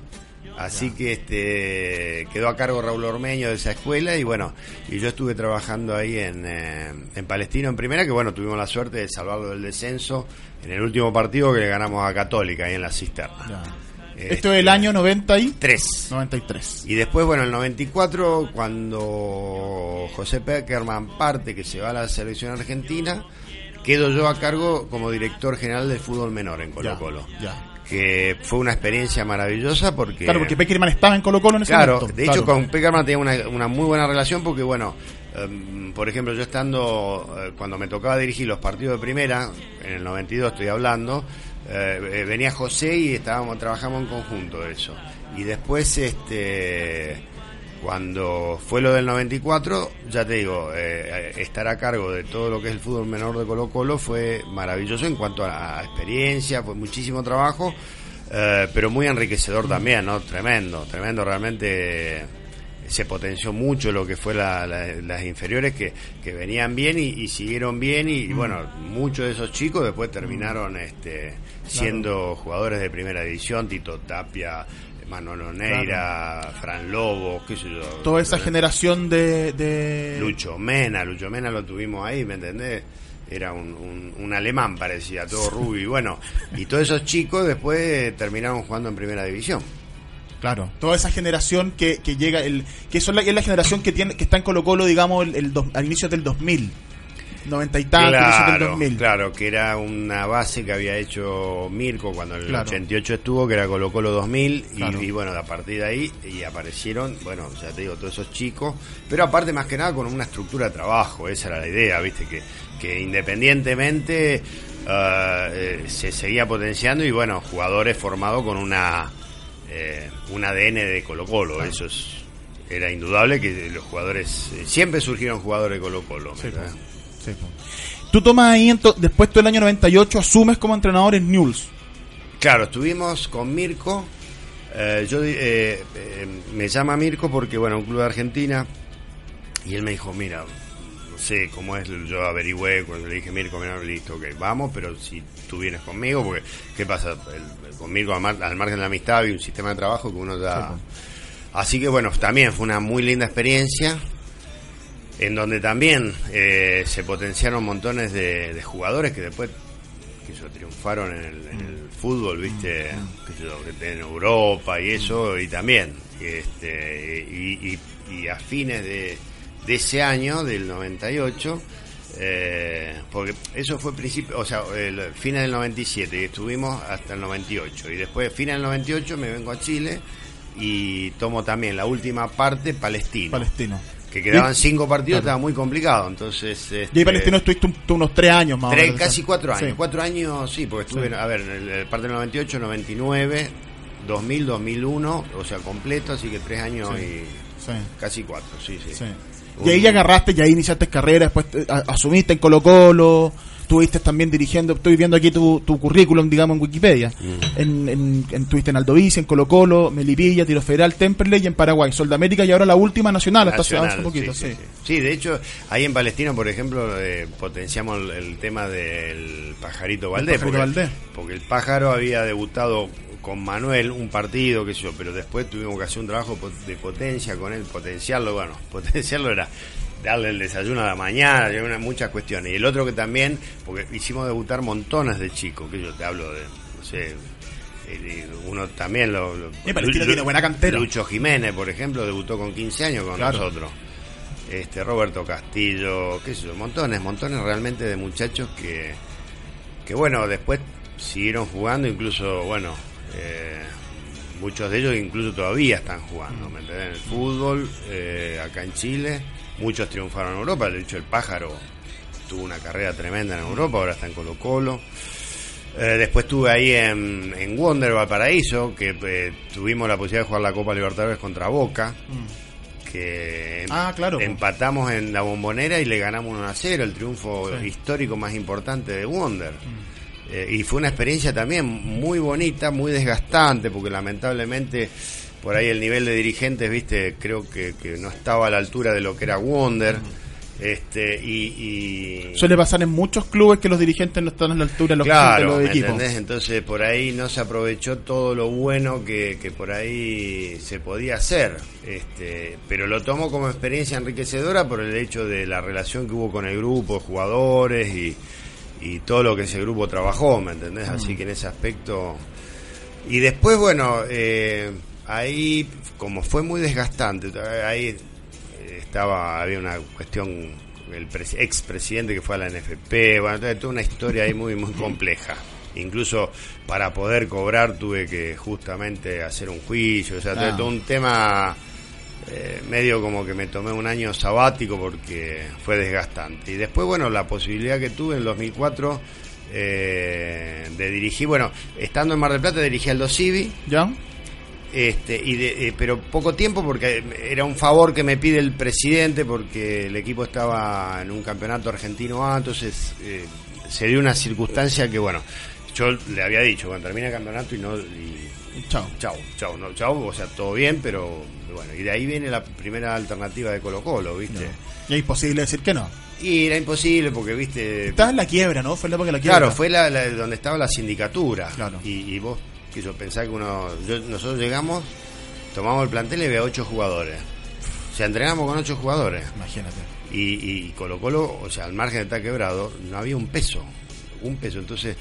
Así que este quedó a cargo Raúl Ormeño de esa escuela y bueno, y yo estuve trabajando ahí en, eh, en Palestino en primera, que bueno, tuvimos la suerte de salvarlo del descenso en el último partido que le ganamos a Católica ahí en la cisterna. Ya. Este, Esto es el año 90 y Tres. 93. Y después, bueno, el 94, cuando José Peckerman parte, que se va a la selección argentina, quedo yo a cargo como director general de fútbol menor en Colo Ya, Colo. ya. Que fue una experiencia maravillosa porque... Claro, porque Peckerman estaba en Colo Colo en ese Claro, momento. de hecho Claro. con Peckerman tenía una, una muy buena relación porque, bueno, em, por ejemplo, yo estando, eh, cuando me tocaba dirigir los partidos de primera, en el 92 estoy hablando, eh, eh, venía José y estábamos trabajamos en conjunto eso. Y después, este cuando fue lo del 94, ya te digo, eh, estar a cargo de todo lo que es el fútbol menor de Colo Colo fue maravilloso en cuanto a, experiencia, fue muchísimo trabajo, eh, pero muy enriquecedor también, ¿no? Tremendo, tremendo, realmente se potenció mucho lo que fue la- la- las inferiores que, que venían bien y, y siguieron bien y, y bueno, muchos de esos chicos después terminaron este, siendo jugadores de primera división, Tito Tapia, Manuel Oneira, Fran Lobo, qué sé yo. Toda esa generación de, de- Lucho Mena, Lucho Mena lo tuvimos ahí, ¿me entendés? era un, un- un alemán, parecía, todo rubio. Y bueno, y todos esos chicos después terminaron jugando en primera división. Claro, toda esa generación que, que llega, el, que son la, es la generación que tiene que está en Colo Colo, digamos, el, el dos- al inicio del 2000, 90 y tanto, inicio del Claro, 2000. claro, que era una base que había hecho Mirko cuando en el Claro. 88 estuvo, que era Colo Colo 2000, y, Claro. y bueno, a partir de ahí y aparecieron, bueno, ya te digo, todos esos chicos, pero aparte más que nada con una estructura de trabajo, esa era la idea, viste, que, que independientemente eh, se seguía potenciando y bueno, jugadores formados con una eh, un ADN de Colo Colo, eso es, era indudable que los jugadores, eh, siempre surgieron jugadores de Colo Colo. Sí. Tú tomas ahí, ento- después tú el año 98 asumes como entrenador en Newell's. Claro, estuvimos con Mirko. eh, yo eh, eh, me llama Mirko porque, bueno, un club de Argentina. Y él me dijo, mira, no sé cómo es. Yo averigüé cuando le dije, Mirko, mira, listo, ok, vamos, pero si tú vienes conmigo, porque, ¿qué pasa? El- con Mirko, al, mar- al margen de la amistad, y un sistema de trabajo que uno ya. Así que, bueno, también fue una muy linda experiencia. En donde también eh, se potenciaron montones de, de jugadores que después que yo, triunfaron en el, en el fútbol, viste, que yo, que en Europa y eso, y también, este, y, y- y a fines de, de ese año, del 98, eh, porque eso fue principio, o sea, el fines del 97, y estuvimos hasta el 98, y después, fines del 98, me vengo a Chile y tomo también la última parte, Palestino. Palestino. Que quedaban cinco partidos, claro. estaba muy complicado, entonces... Y ahí este, Palestino estuviste un- unos tres años más o Tres, menos. casi cuatro años. Sí. Cuatro años, sí, porque estuve, Sí. a ver, en el, parte del 98, 99, 2000, 2001, o sea, completo, así que tres años Sí. y casi cuatro, sí, sí. Y ahí ya agarraste, y ahí iniciaste carrera, después te- a- asumiste en Colo Colo, estuviste también dirigiendo, estoy viendo aquí tu, tu currículum, digamos, en Wikipedia. Mm. En, en, en, estuviste en Aldovici, en Colo Colo, Melipilla, Tiro Federal, Temperley y en Paraguay, Soldamérica y ahora la última nacional, hasta hace- hace poquito, sí. sí, sí. Sí, de hecho, ahí en Palestino, por ejemplo, eh, potenciamos el, el tema del pajarito Valdés. pajarito porque, Valdés. porque el pájaro había debutado con Manuel un partido, qué sé yo, pero después tuvimos que hacer un trabajo de potencia con él, potenciarlo, bueno, potenciarlo era darle el desayuno a la mañana, una- muchas cuestiones. Y el otro que también, porque hicimos debutar montones de chicos, que yo te hablo de, no sé, eh, uno también lo... lo- Y Palestino Lu- tiene buena cantera. Lucho Jiménez, por ejemplo, debutó con 15 años con Claro. nosotros. Este Roberto Castillo, qué sé yo, montones, montones realmente de muchachos que, que bueno, después siguieron jugando, incluso, bueno, eh, muchos de ellos incluso todavía están jugando, ¿me entendés? En el fútbol, eh, acá en Chile, muchos triunfaron en Europa, de hecho el pájaro tuvo una carrera tremenda en Europa, ahora está en Colo Colo. Eh, después estuve ahí en, en Wonder Valparaíso, que eh, tuvimos la posibilidad de jugar la Copa Libertadores contra Boca, que em- Ah, claro. empatamos en la bombonera y le ganamos 1 a 0, el triunfo Sí. histórico más importante de Wonder. Eh, y fue una experiencia también muy bonita, muy desgastante, porque lamentablemente por ahí el nivel de dirigentes, viste, creo que, que no estaba a la altura de lo que era Wonder. Este, y, y- Suele pasar en muchos clubes que los dirigentes no están a la altura de los, de claro, los ¿me equipos. entendés? Entonces por ahí no se aprovechó todo lo bueno que, que por ahí se podía hacer. Este, pero lo tomo como experiencia enriquecedora por el hecho de la relación que hubo con el grupo de jugadores y, y todo lo que ese grupo trabajó, ¿me entendés? Así que en ese aspecto... Y después, bueno, eh, ahí como fue muy desgastante, ahí estaba había una cuestión el pres- expresidente que fue a la NFP, bueno, toda- una historia ahí muy muy compleja. Incluso para poder cobrar tuve que justamente hacer un juicio, o sea, Ah. todo un tema eh, medio como que me tomé un año sabático porque fue desgastante. Y después, bueno, la posibilidad que tuve en el 2004 eh, de dirigir, bueno, estando en Mar del Plata dirigí al Civi, ¿Ya? Este, y de- eh, pero poco tiempo porque era un favor que me pide el presidente porque el equipo estaba en un campeonato argentino A, entonces eh, se dio una circunstancia que bueno, yo le había dicho cuando termine el campeonato y no y Chao. chau, chau, no, chau, o sea, todo bien, pero bueno, y de ahí viene la primera alternativa de Colo Colo, ¿viste? Y es imposible decir que no. Y era imposible porque, ¿viste? Estaba en la quiebra, ¿no? Fue la época de la quiebra. Claro, fue la, la- donde estaba la sindicatura. Claro. Y, y vos, que yo pensaba que uno. yo- nosotros llegamos, tomamos el plantel y había ocho jugadores. sea, entrenamos con ocho jugadores. Imagínate. Y, y Colo Colo, o sea, al margen de estar quebrado, no había un peso. Un peso. Entonces,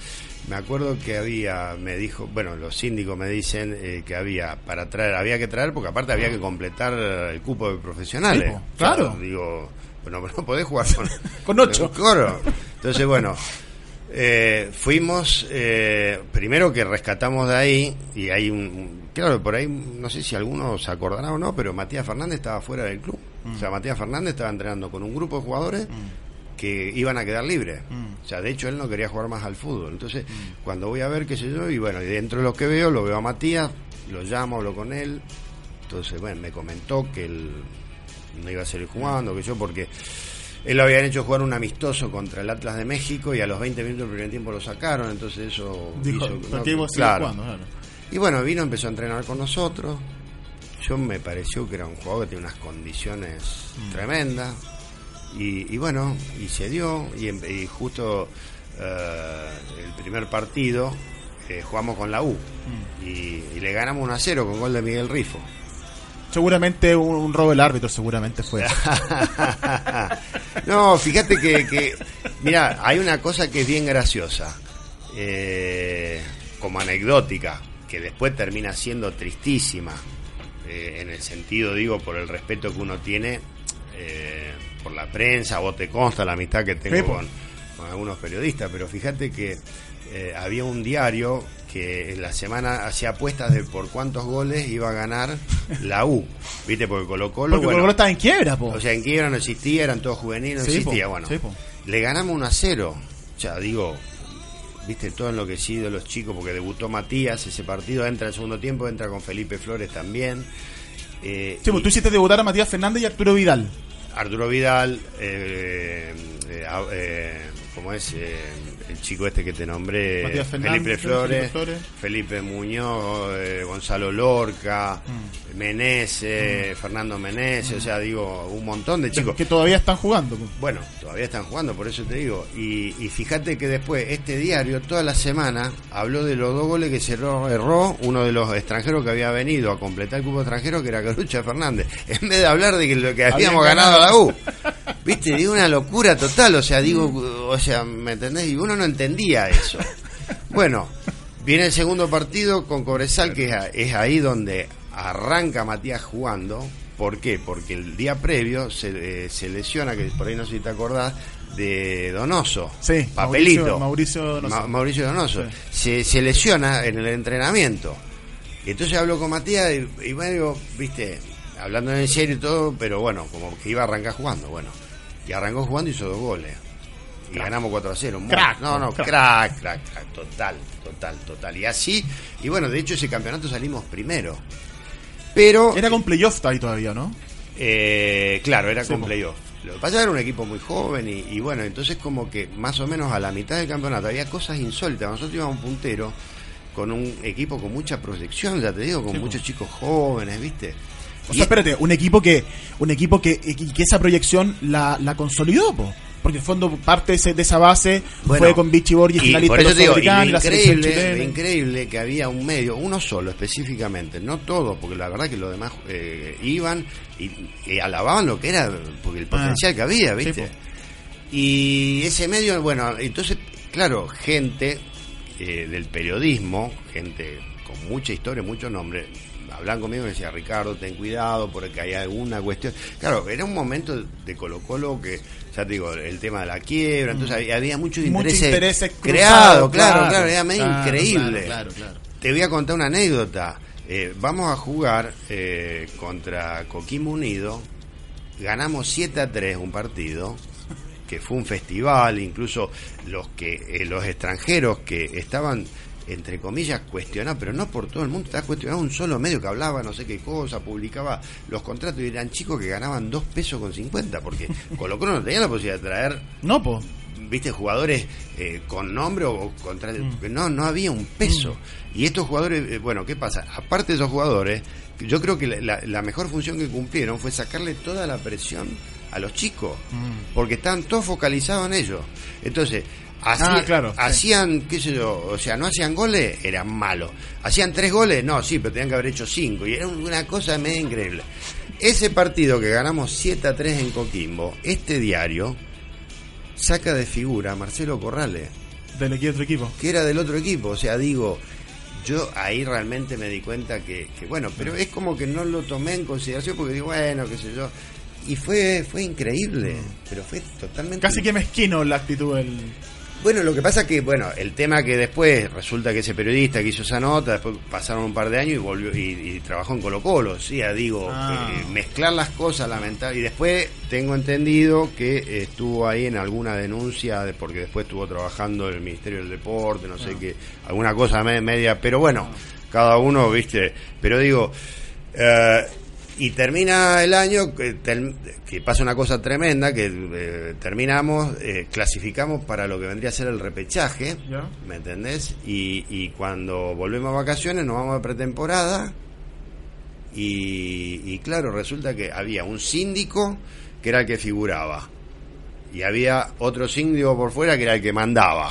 me acuerdo que había, me dijo, bueno, los síndicos me dicen eh, que había para traer, había que traer porque aparte había que completar el cupo de profesionales. Sí, claro. O digo, bueno, no podés jugar con, Con ocho. coro. Entonces, bueno, eh, fuimos, eh, primero que rescatamos de ahí, y hay un, claro, por ahí, no sé si algunos se acordarán o no, pero Matías Fernández estaba fuera del club. O sea, Matías Fernández estaba entrenando con un grupo de jugadores que iban a quedar libres. O sea, de hecho, él no quería jugar más al fútbol. Entonces, cuando voy a ver, qué sé yo, y bueno, y dentro de lo que veo, lo veo a Matías, lo llamo, hablo con él. Entonces, bueno, me comentó que él no iba a seguir jugando, que yo, porque él lo habían hecho jugar un amistoso contra el Atlas de México y a los 20 minutos del primer tiempo lo sacaron, entonces eso Dijo, hizo- ¿por no, claro. jugando? Claro. Y bueno, vino, empezó a entrenar con nosotros. Yo me pareció que era un jugador que tenía unas condiciones Mm. tremendas. Y, y bueno, y se dio. Y, em- y justo eh, el primer partido eh, jugamos con la U. Mm. Y, y le ganamos 1 a 0 con gol de Miguel Rifo. Seguramente un, un robo del árbitro, seguramente fue. no, fíjate que, que mira, hay una cosa que es bien graciosa, eh, como anecdótica, que después termina siendo tristísima, eh, en el sentido, digo, por el respeto que uno tiene eh, por la prensa, vos te consta la amistad que tengo po. con, con algunos periodistas, pero fíjate que eh, había un diario que en la semana hacía apuestas de por cuántos goles iba a ganar la U, ¿viste? Porque Colo Colo, Porque bueno, Colo Colo estaba en quiebra, po. o sea, en quiebra no existía, eran todos juveniles, no Sí, existía. po, bueno, sí, le ganamos 1 a 0. O sea, digo, viste, todo enloquecido los chicos, porque debutó Matías ese partido, entra en el segundo tiempo, entra con Felipe Flores también. Eh, Sí, pues y tú hiciste debutar a Matías Fernández y Arturo Vidal. Arturo Vidal, eh, eh, eh, ¿cómo es? El chico este que te nombré, Fernández, Felipe Felipe Flores. Felipe Muñoz, eh, Gonzalo Lorca, Mm. Meneses, Fernando Meneses, o sea, digo, un montón de chicos. Que todavía están jugando. po. Bueno, todavía están jugando, por eso te digo. Y, y fíjate que después, este diario, toda la semana, habló de los dos goles que cerró, erró uno de los extranjeros que había venido a completar el cupo extranjero, que era Carucha Fernández. En vez de hablar de que lo que habíamos ganado a la U. Viste, digo, una locura total. O sea, digo, o sea, ¿me entendés? Y uno no entendía eso. Bueno, viene el segundo partido con Cobresal, que es ahí donde arranca Matías jugando. ¿Por qué? Porque el día previo se, eh, se lesiona, que por ahí no sé si te acordás, de Donoso. Sí, Papelito. Mauricio- Mauricio Donoso. Ma- Mauricio Donoso. Sí. Se, se lesiona en el entrenamiento. Y entonces hablo con Matías y, y bueno, digo, viste, hablando en serio y todo, pero bueno, como que iba a arrancar jugando, bueno. Y arrancó jugando y hizo dos goles. Y ganamos 4 a 0. Muy- Crack, no, no, crack. crack, crack, crack, total, total, total. Y así, y bueno, de hecho ese campeonato salimos primero. Pero, Era con playoff ahí todavía, ¿no? eh, claro, era Sí, con playoff. Lo que pasa era un equipo muy joven y, y bueno, entonces como que más o menos a la mitad del campeonato había cosas insólitas. Nosotros íbamos puntero con un equipo con mucha proyección, ya te digo, con Sí, muchos chicos jóvenes, ¿viste? O sea, espérate, un equipo que un equipo que, que esa proyección la, la consolidó, po. Porque en el fondo parte de, ese- de esa base Bueno, fue con Vichy Borges y finalista por eso digo, y lo increíble, lo increíble que había un medio, uno solo específicamente, no todos, porque la verdad que los demás eh, iban y, y alababan lo que era, porque el potencial que había, Ah. Sí, ¿viste? y ese medio, bueno, entonces, claro, gente eh, del periodismo, gente con mucha historia, mucho nombre, hablan conmigo y me decía, Ricardo, ten cuidado porque hay alguna cuestión. Claro, era un momento de Colo Colo que, ya te digo, el tema de la quiebra, entonces había, había muchos Mm. Muchos intereses, intereses creados, claro, claro, era medio claro, increíble. claro. Te voy a contar una anécdota. Eh, vamos a jugar eh, contra Coquimbo Unido. Ganamos 7 a 3 un partido que fue un festival, incluso los que eh, los extranjeros que estaban entre comillas cuestionados, pero no por todo el mundo, estaba cuestionado un solo medio que hablaba no sé qué cosa, publicaba los contratos y eran chicos que ganaban 2 pesos con 50, porque Colo Colo no tenía la posibilidad de traer No, po. viste jugadores eh, con nombre o contra porque no no había un peso. Y estos jugadores eh, bueno qué pasa aparte de esos jugadores yo creo que la, mejor función que cumplieron fue sacarle toda la presión a los chicos porque estaban todos focalizados en ellos. Entonces Ah, claro, sí. hacían qué sé yo o sea no hacían goles eran malos hacían tres goles no sí pero tenían que haber hecho cinco y era una cosa medio increíble Ese partido que ganamos 7 a 3 en Coquimbo, este diario saca de figura a Marcelo Corrales, Del otro equipo. que era del otro equipo. O sea, digo, yo ahí realmente me di cuenta que, que, bueno, pero es como que no lo tomé en consideración porque digo, bueno, qué sé yo. Y fue fue increíble, pero fue totalmente... Casi que mezquino la actitud del. Bueno, lo que pasa que, bueno, el tema que después resulta que ese periodista que hizo esa nota, después pasaron un par de años y volvió y, y trabajó en Colo Colo, o sea, digo, Ah. eh, mezclar las cosas, lamentable. Y después tengo entendido que estuvo ahí en alguna denuncia, de, porque después estuvo trabajando en el Ministerio del Deporte, no sé Ah. qué, alguna cosa me- media, pero bueno, cada uno, viste, pero digo, eh, y termina el año, que, pasa una cosa tremenda, que eh, terminamos, eh, clasificamos para lo que vendría a ser el repechaje, ¿Ya? ¿me entendés? Y, y cuando volvemos a vacaciones nos vamos a pretemporada y, y claro, resulta que había un síndico que era el que figuraba y había otro síndico por fuera que era el que mandaba.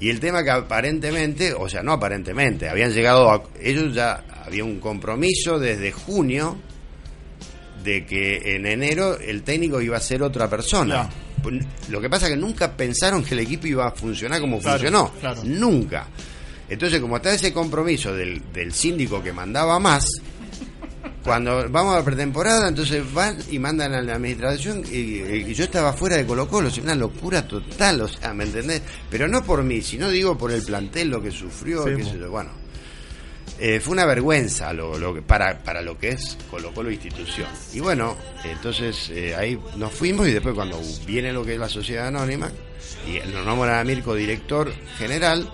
Y el tema que aparentemente, o sea, no aparentemente, habían llegado a... Ellos ya había un compromiso desde junio de que en enero el técnico iba a ser otra persona. Pues, Lo que pasa es que nunca pensaron que el equipo iba a funcionar como Claro, funcionó. claro. Nunca. Entonces, como está ese compromiso del, del síndico que mandaba más, cuando vamos a la pretemporada, entonces van y mandan a la administración y, y yo estaba fuera de Colo Colo, sea, una locura total, o sea, ¿me entendés? Pero no por mí, sino digo por el plantel, lo que sufrió, Sí, qué sé yo, bueno. Eh, fue una vergüenza lo, lo para, para lo que es Colo Colo institución. Y bueno, entonces eh, ahí nos fuimos y después cuando viene lo que es la sociedad anónima, y nos nombran a Mirko director general,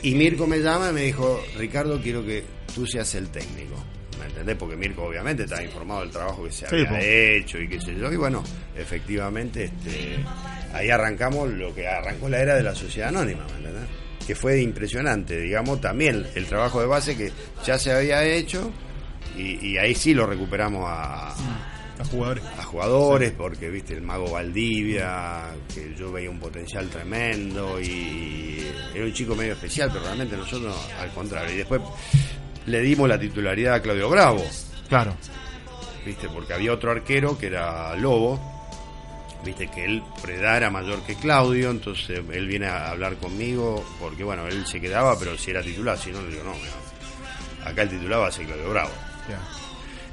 y Mirko me llama y me dijo, Ricardo, quiero que tú seas el técnico. ¿Me entendés? Porque Mirko obviamente estaba informado del trabajo que se Sí, había hecho y qué sé yo. Y bueno, efectivamente, este, ahí arrancamos lo que arrancó la era de la sociedad anónima, ¿me entendés? Que fue impresionante, digamos, también el trabajo de base que ya se había hecho y, y ahí sí lo recuperamos a, A jugadores. a jugadores, porque viste el mago Valdivia, que yo veía un potencial tremendo y era un chico medio especial, pero realmente nosotros al contrario. Y después le dimos la titularidad a Claudio Bravo, Claro. viste, porque había otro arquero que era Lobo, viste que él era mayor que Claudio, entonces él viene a hablar conmigo, porque bueno, él se quedaba, pero si era titular, si no, le digo, no, mira, acá el titular va a ser Claudio Bravo.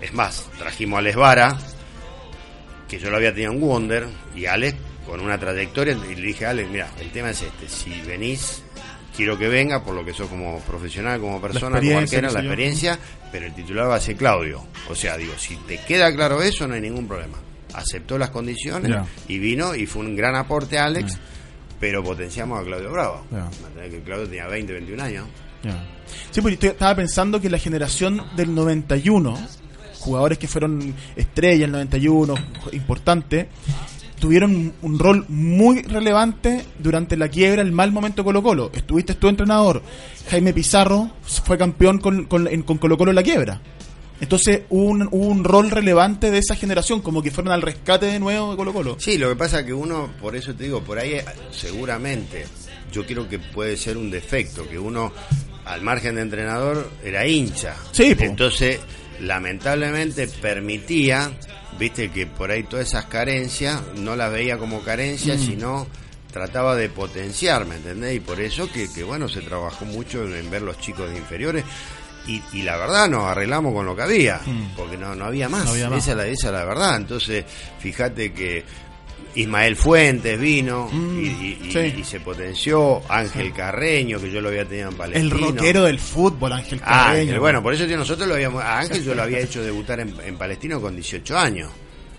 Es más, trajimos a Alex Vara, que yo lo había tenido en Wonder, y Alex con una trayectoria, y le dije, Alex, mira, el tema es este, si venís, quiero que venga, por lo que sos como profesional, como persona, como arquero, la experiencia, pero el titular va a ser Claudio. O sea, digo, si te queda claro eso, no hay ningún problema. Aceptó las condiciones y vino, y fue un gran aporte a Alex, pero potenciamos a Claudio Bravo. Mantener que Claudio tenía 20, 21 años. Sí, pues yo estaba pensando que la generación del 91, jugadores que fueron estrellas el 91, importante, tuvieron un rol muy relevante durante la quiebra, el mal momento de Colo Colo. Estuviste tu entrenador, Jaime Pizarro fue campeón con, con, con Colo Colo en la quiebra. Entonces hubo un, hubo un rol relevante de esa generación, como que fueron al rescate de nuevo de Colo Colo. Sí, lo que pasa es que uno, por eso te digo, por ahí eh, seguramente, yo creo que puede ser un defecto, que uno, al margen de entrenador, era hincha. Sí, po. Entonces, lamentablemente permitía, viste, que por ahí todas esas carencias, no las veía como carencias, Mm. sino trataba de potenciar, ¿me entendés? Y por eso que, que, bueno, se trabajó mucho en ver los chicos de inferiores. Y, y la verdad nos arreglamos con lo que había, porque no, no había más. Mm. No había más. Esa, es la, esa es la verdad. Entonces, fíjate que Ismael Fuentes vino Mm, y, y- y- sí. y se potenció. Ángel Carreño, que yo lo había tenido en El Palestino. rockero del fútbol, Ángel Ah, Carreño. bueno, por eso nosotros lo habíamos. A Ángel yo lo había hecho debutar en, en Palestino con 18 años.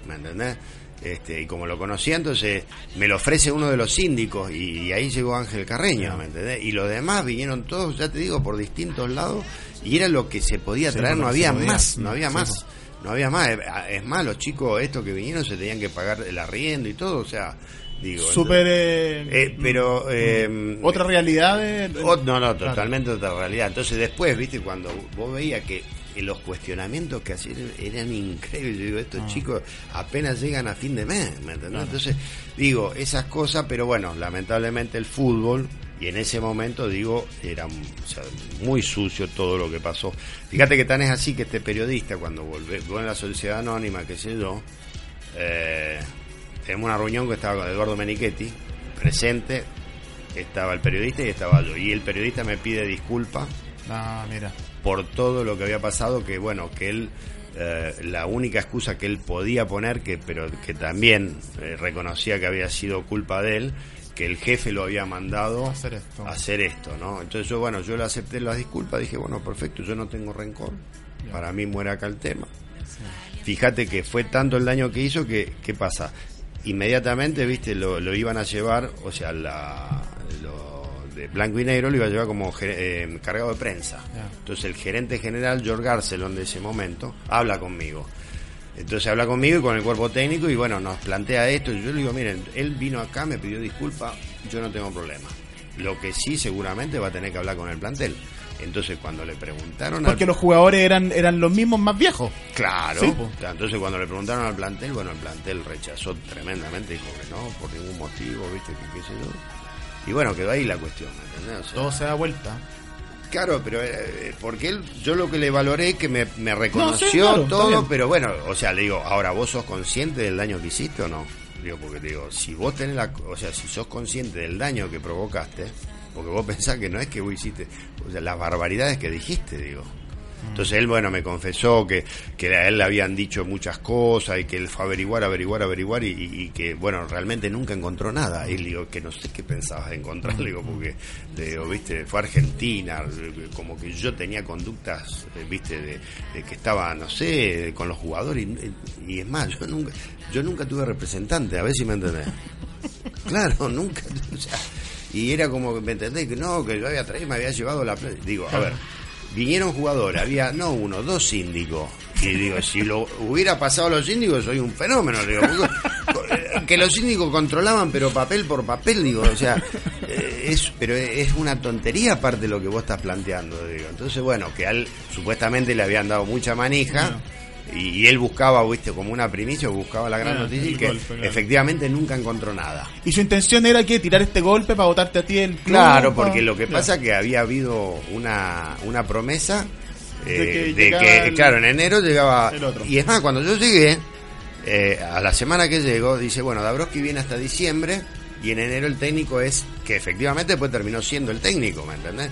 ¿Me entendés? Este, y como lo conocía, entonces me lo ofrece uno de los síndicos y, y ahí llegó Ángel Carreño, ¿me entendés? Y los demás vinieron todos, ya te digo, por distintos lados y era lo que se podía traer, no había podía. más, no había Sí, más. No había más. Eh, Es más, los chicos estos que vinieron se tenían que pagar el arriendo y todo, o sea, digo. Súper... eh, eh, pero. eh, otra realidad de... Ot- no, no, Claro. totalmente otra realidad. Entonces después, viste, cuando vos veías que eh, los cuestionamientos que hacían eran increíbles, yo digo, estos Ah. chicos apenas llegan a fin de mes, ¿me entendés? Entonces, digo, esas cosas, pero bueno, lamentablemente el fútbol Y en ese momento, digo, era o sea, muy sucio todo lo que pasó. Fíjate que tan es así que este periodista, cuando volvió volvió en la Sociedad Anónima, qué sé yo, eh, tenemos una reunión que estaba con Eduardo Menichetti, presente, estaba el periodista y estaba yo. Y el periodista me pide disculpas Ah, mira. Por todo lo que había pasado, que bueno, que él, eh, la única excusa que él podía poner, que pero que también eh, reconocía que había sido culpa de él, que el jefe lo había mandado Hacer esto. a hacer esto, ¿no? Entonces yo, bueno, yo le acepté las disculpas, dije, bueno, perfecto, yo no tengo rencor, para mí muere acá el tema. Fíjate que fue tanto el daño que hizo que, ¿qué pasa? Inmediatamente, viste, lo, lo iban a llevar, o sea, la, lo de blanco y negro lo iba a llevar como eh, cargado de prensa. Entonces el gerente general, George Garcelon, de ese momento, habla conmigo. Entonces habla conmigo y con el cuerpo técnico y bueno, nos plantea esto. Y yo le digo, miren, él vino acá, me pidió disculpas, yo no tengo problema. Lo que sí seguramente va a tener que hablar con el plantel. Entonces cuando le preguntaron al- Porque los jugadores eran, eran los mismos más viejos. Claro. Sí. Entonces cuando le preguntaron al plantel, bueno, el plantel rechazó tremendamente, dijo que no, por ningún motivo, viste, que qué sé yo. Y bueno, quedó ahí la cuestión, ¿me entendés? O sea, Todo se da vuelta. Claro, pero eh, porque él, yo lo que le valoré que me, me reconoció No, sí, claro, está todo, pero bueno, o sea, le digo, ahora vos sos consciente del daño que hiciste o no? Digo, porque te digo, si vos tenés la, o sea, si sos consciente del daño que provocaste, porque vos pensás que no es que vos hiciste, o sea, las barbaridades que dijiste, digo. Entonces él, bueno, me confesó que, que a él le habían dicho muchas cosas y que él fue a averiguar, averiguar, averiguar y, que, bueno, realmente nunca encontró nada. Y le digo, que no sé qué pensabas de encontrar, le digo, porque, le digo, viste, fue a Argentina, como que yo tenía conductas, eh, viste, de, de que estaba, no sé, con los jugadores y, y es más, yo nunca, yo nunca tuve representante, a ver si me entendés. Claro, nunca, o sea, y era como que me entendés que no, que yo había traído, me había llevado la plata. Digo, a ver, vinieron jugadores, había no uno, dos síndicos. Y digo, si lo hubiera pasado a los síndicos, soy un fenómeno. Digo, eh, que los síndicos controlaban, pero papel por papel, digo, o sea, eh, es, pero es una tontería aparte de lo que vos estás planteando, digo. Entonces, bueno, que a él supuestamente le habían dado mucha manija. Y, y él buscaba, viste, como una primicia, buscaba la gran Ah, noticia y que golpe, claro. efectivamente nunca encontró nada. Y su intención era que tirar este golpe para votarte a ti el club, Claro, porque lo que pasa es que había habido una, una promesa eh, De que de llegaba que, el- claro, en enero llegaba... el otro. Y es más, cuando yo llegué, eh, a la semana que llego, dice, bueno, Dabrowski viene hasta diciembre y en enero el técnico es, que efectivamente después terminó siendo el técnico, ¿me entendés?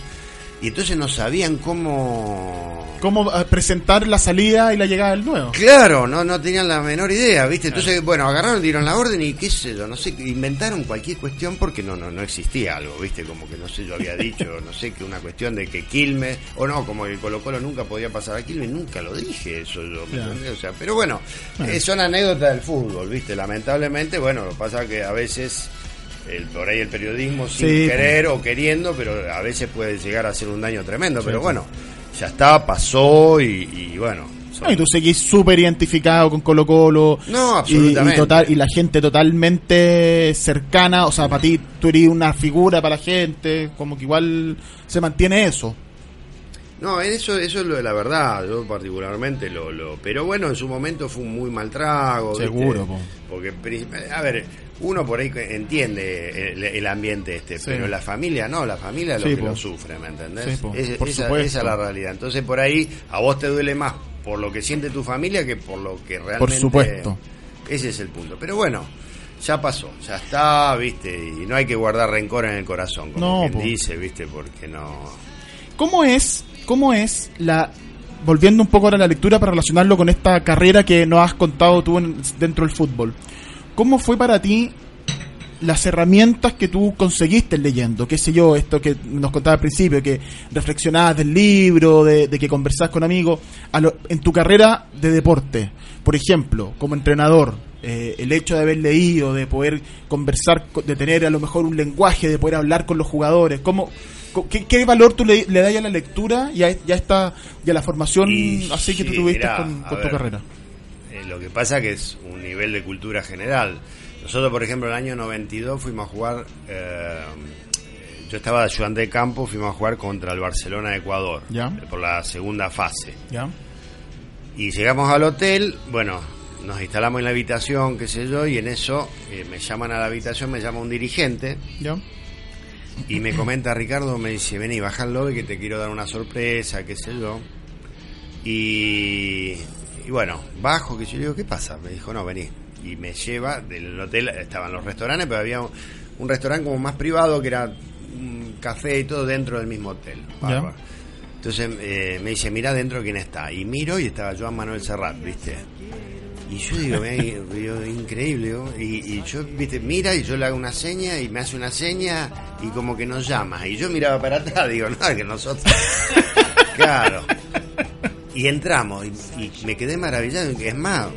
Y entonces no sabían cómo... Cómo eh, presentar la salida y la llegada del nuevo. Claro, no, no tenían la menor idea, ¿viste? Entonces, bueno, agarraron, dieron la orden y qué sé yo, no sé, inventaron cualquier cuestión porque no, no, no existía algo, ¿viste? Como que no sé, yo había dicho, no sé, que una cuestión de que Quilmes, o no, como que Colo Colo nunca podía pasar a Quilmes, nunca lo dije eso yo, ¿me Claro. O sea, pero bueno, eh, son anécdotas del fútbol, ¿viste? Lamentablemente, bueno, lo que pasa que a veces... El, por ahí el periodismo sin Sí. querer o queriendo, pero a veces puede llegar a hacer un daño tremendo. pero bueno, ya está, pasó y, y bueno. son- No, y tú seguís súper identificado con Colo Colo. No, y, absolutamente. y total, y la gente totalmente cercana, o sea, para ti tú eres una figura para la gente, como que igual se mantiene eso. No, eso, eso es lo de la verdad, yo particularmente lo, lo... Pero bueno, en su momento fue un muy mal trago. Seguro, po. Porque, a ver, uno por ahí entiende el, el ambiente este, Sí. pero la familia no, la familia es lo Sí, que po. lo sufre, ¿me entendés? Sí, po, Es- por esa, esa es la realidad. Entonces por ahí a vos te duele más por lo que siente tu familia que por lo que realmente... Por supuesto. Ese es el punto. Pero bueno, ya pasó, ya está, viste, y no hay que guardar rencor en el corazón, como No, quien po. dice, viste, porque no... ¿Cómo es, cómo es la volviendo un poco ahora a la lectura para relacionarlo con esta carrera que nos has contado tú en- dentro del fútbol? ¿Cómo fue para ti las herramientas que tú conseguiste leyendo? ¿Qué sé yo? Esto que nos contaba al principio, que reflexionabas del libro, de, de que conversás con amigos. A lo- en tu carrera de deporte, por ejemplo, como entrenador, eh, el hecho de haber leído, de poder conversar, co- de tener a lo mejor un lenguaje, de poder hablar con los jugadores, ¿cómo, qué, qué valor tú le, le das a la lectura y a, ya está y a la formación Y así que tú tuviste con, tu ver, carrera? Eh, lo que pasa que es un nivel de cultura general. Nosotros, por ejemplo, en el año 92 fuimos a jugar, eh, yo estaba de ayudante de campo, fuimos a jugar contra el Barcelona de Ecuador, Ya. eh, por la segunda fase. ¿Ya? Y llegamos al hotel, bueno, nos instalamos en la habitación, qué sé yo, y en eso eh, me llaman a la habitación, me llama un dirigente, ¿Ya? Y me comenta Ricardo, me dice, vení, baja al lobby que te quiero dar una sorpresa, qué sé yo. Y, y bueno, bajo, que yo le digo, ¿qué pasa? Me dijo, no, vení. Y me lleva del hotel, estaban los restaurantes, pero había un, un restaurante como más privado que era un café y todo dentro del mismo hotel. Bárbaro. Entonces eh, me dice, mira adentro quién está. Y miro y estaba Joan Manuel Serrat, ¿viste? Y yo digo, "Mirá, digo, increíble. digo. Y, y yo, ¿viste? Mira y yo le hago una seña y me hace una seña y como que nos llama. Y yo miraba para atrás, digo, no, que nosotros. claro. Y entramos y, y me quedé maravillado. Es más,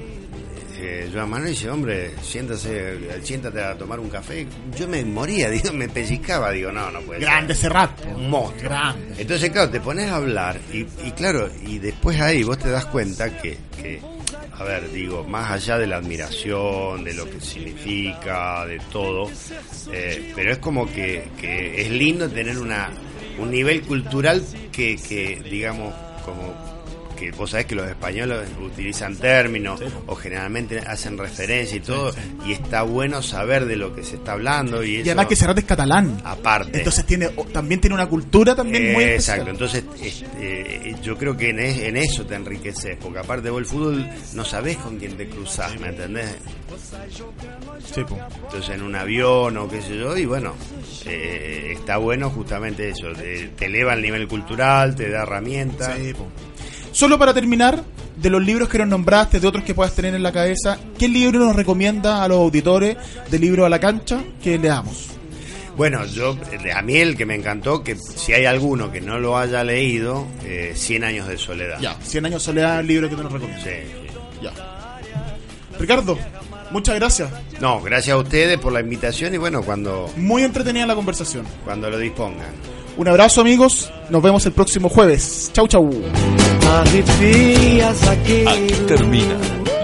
eh, Joan Manuel dice, hombre, siéntase, siéntate a tomar un café. Yo me moría, digo, me pellizcaba, digo, no, no puede ser. Grande Serrat. Un monstruo. Grande. Entonces, claro, te pones a hablar y, y claro, y después ahí vos te das cuenta que, que, a ver, digo, más allá de la admiración, de lo que significa, de todo, eh, pero es como que, que es lindo tener una un nivel cultural que, que digamos, como que vos sabés que los españoles utilizan términos o generalmente hacen referencia y todo, y está bueno saber de lo que se está hablando y, Y eso- además que Serrat es catalán. aparte. Entonces tiene también tiene una cultura también muy Eh, especial. Exacto, entonces este, yo creo que en, es- en eso te enriqueces, porque aparte vos el fútbol no sabés con quién te cruzás, ¿me entendés? Entonces en un avión o qué sé yo, y bueno, eh, está bueno justamente eso, te, te eleva el nivel cultural, te da herramientas. Sí, po. Solo para terminar, de los libros que nos nombraste, de otros que puedas tener en la cabeza, ¿qué libro nos recomienda a los auditores de Libro a la Cancha que leamos? Bueno, yo, eh, a mí el que me encantó, que si hay alguno que no lo haya leído, eh, 100 años de soledad. Ya, 100 años soledad, el libro que te nos recomienda. Sí, sí. Ya. Ricardo, muchas gracias. No, gracias a ustedes por la invitación y bueno, cuando, Muy entretenida la conversación. cuando lo dispongan. Un abrazo amigos, nos vemos el próximo jueves. Chau chau. Aquí termina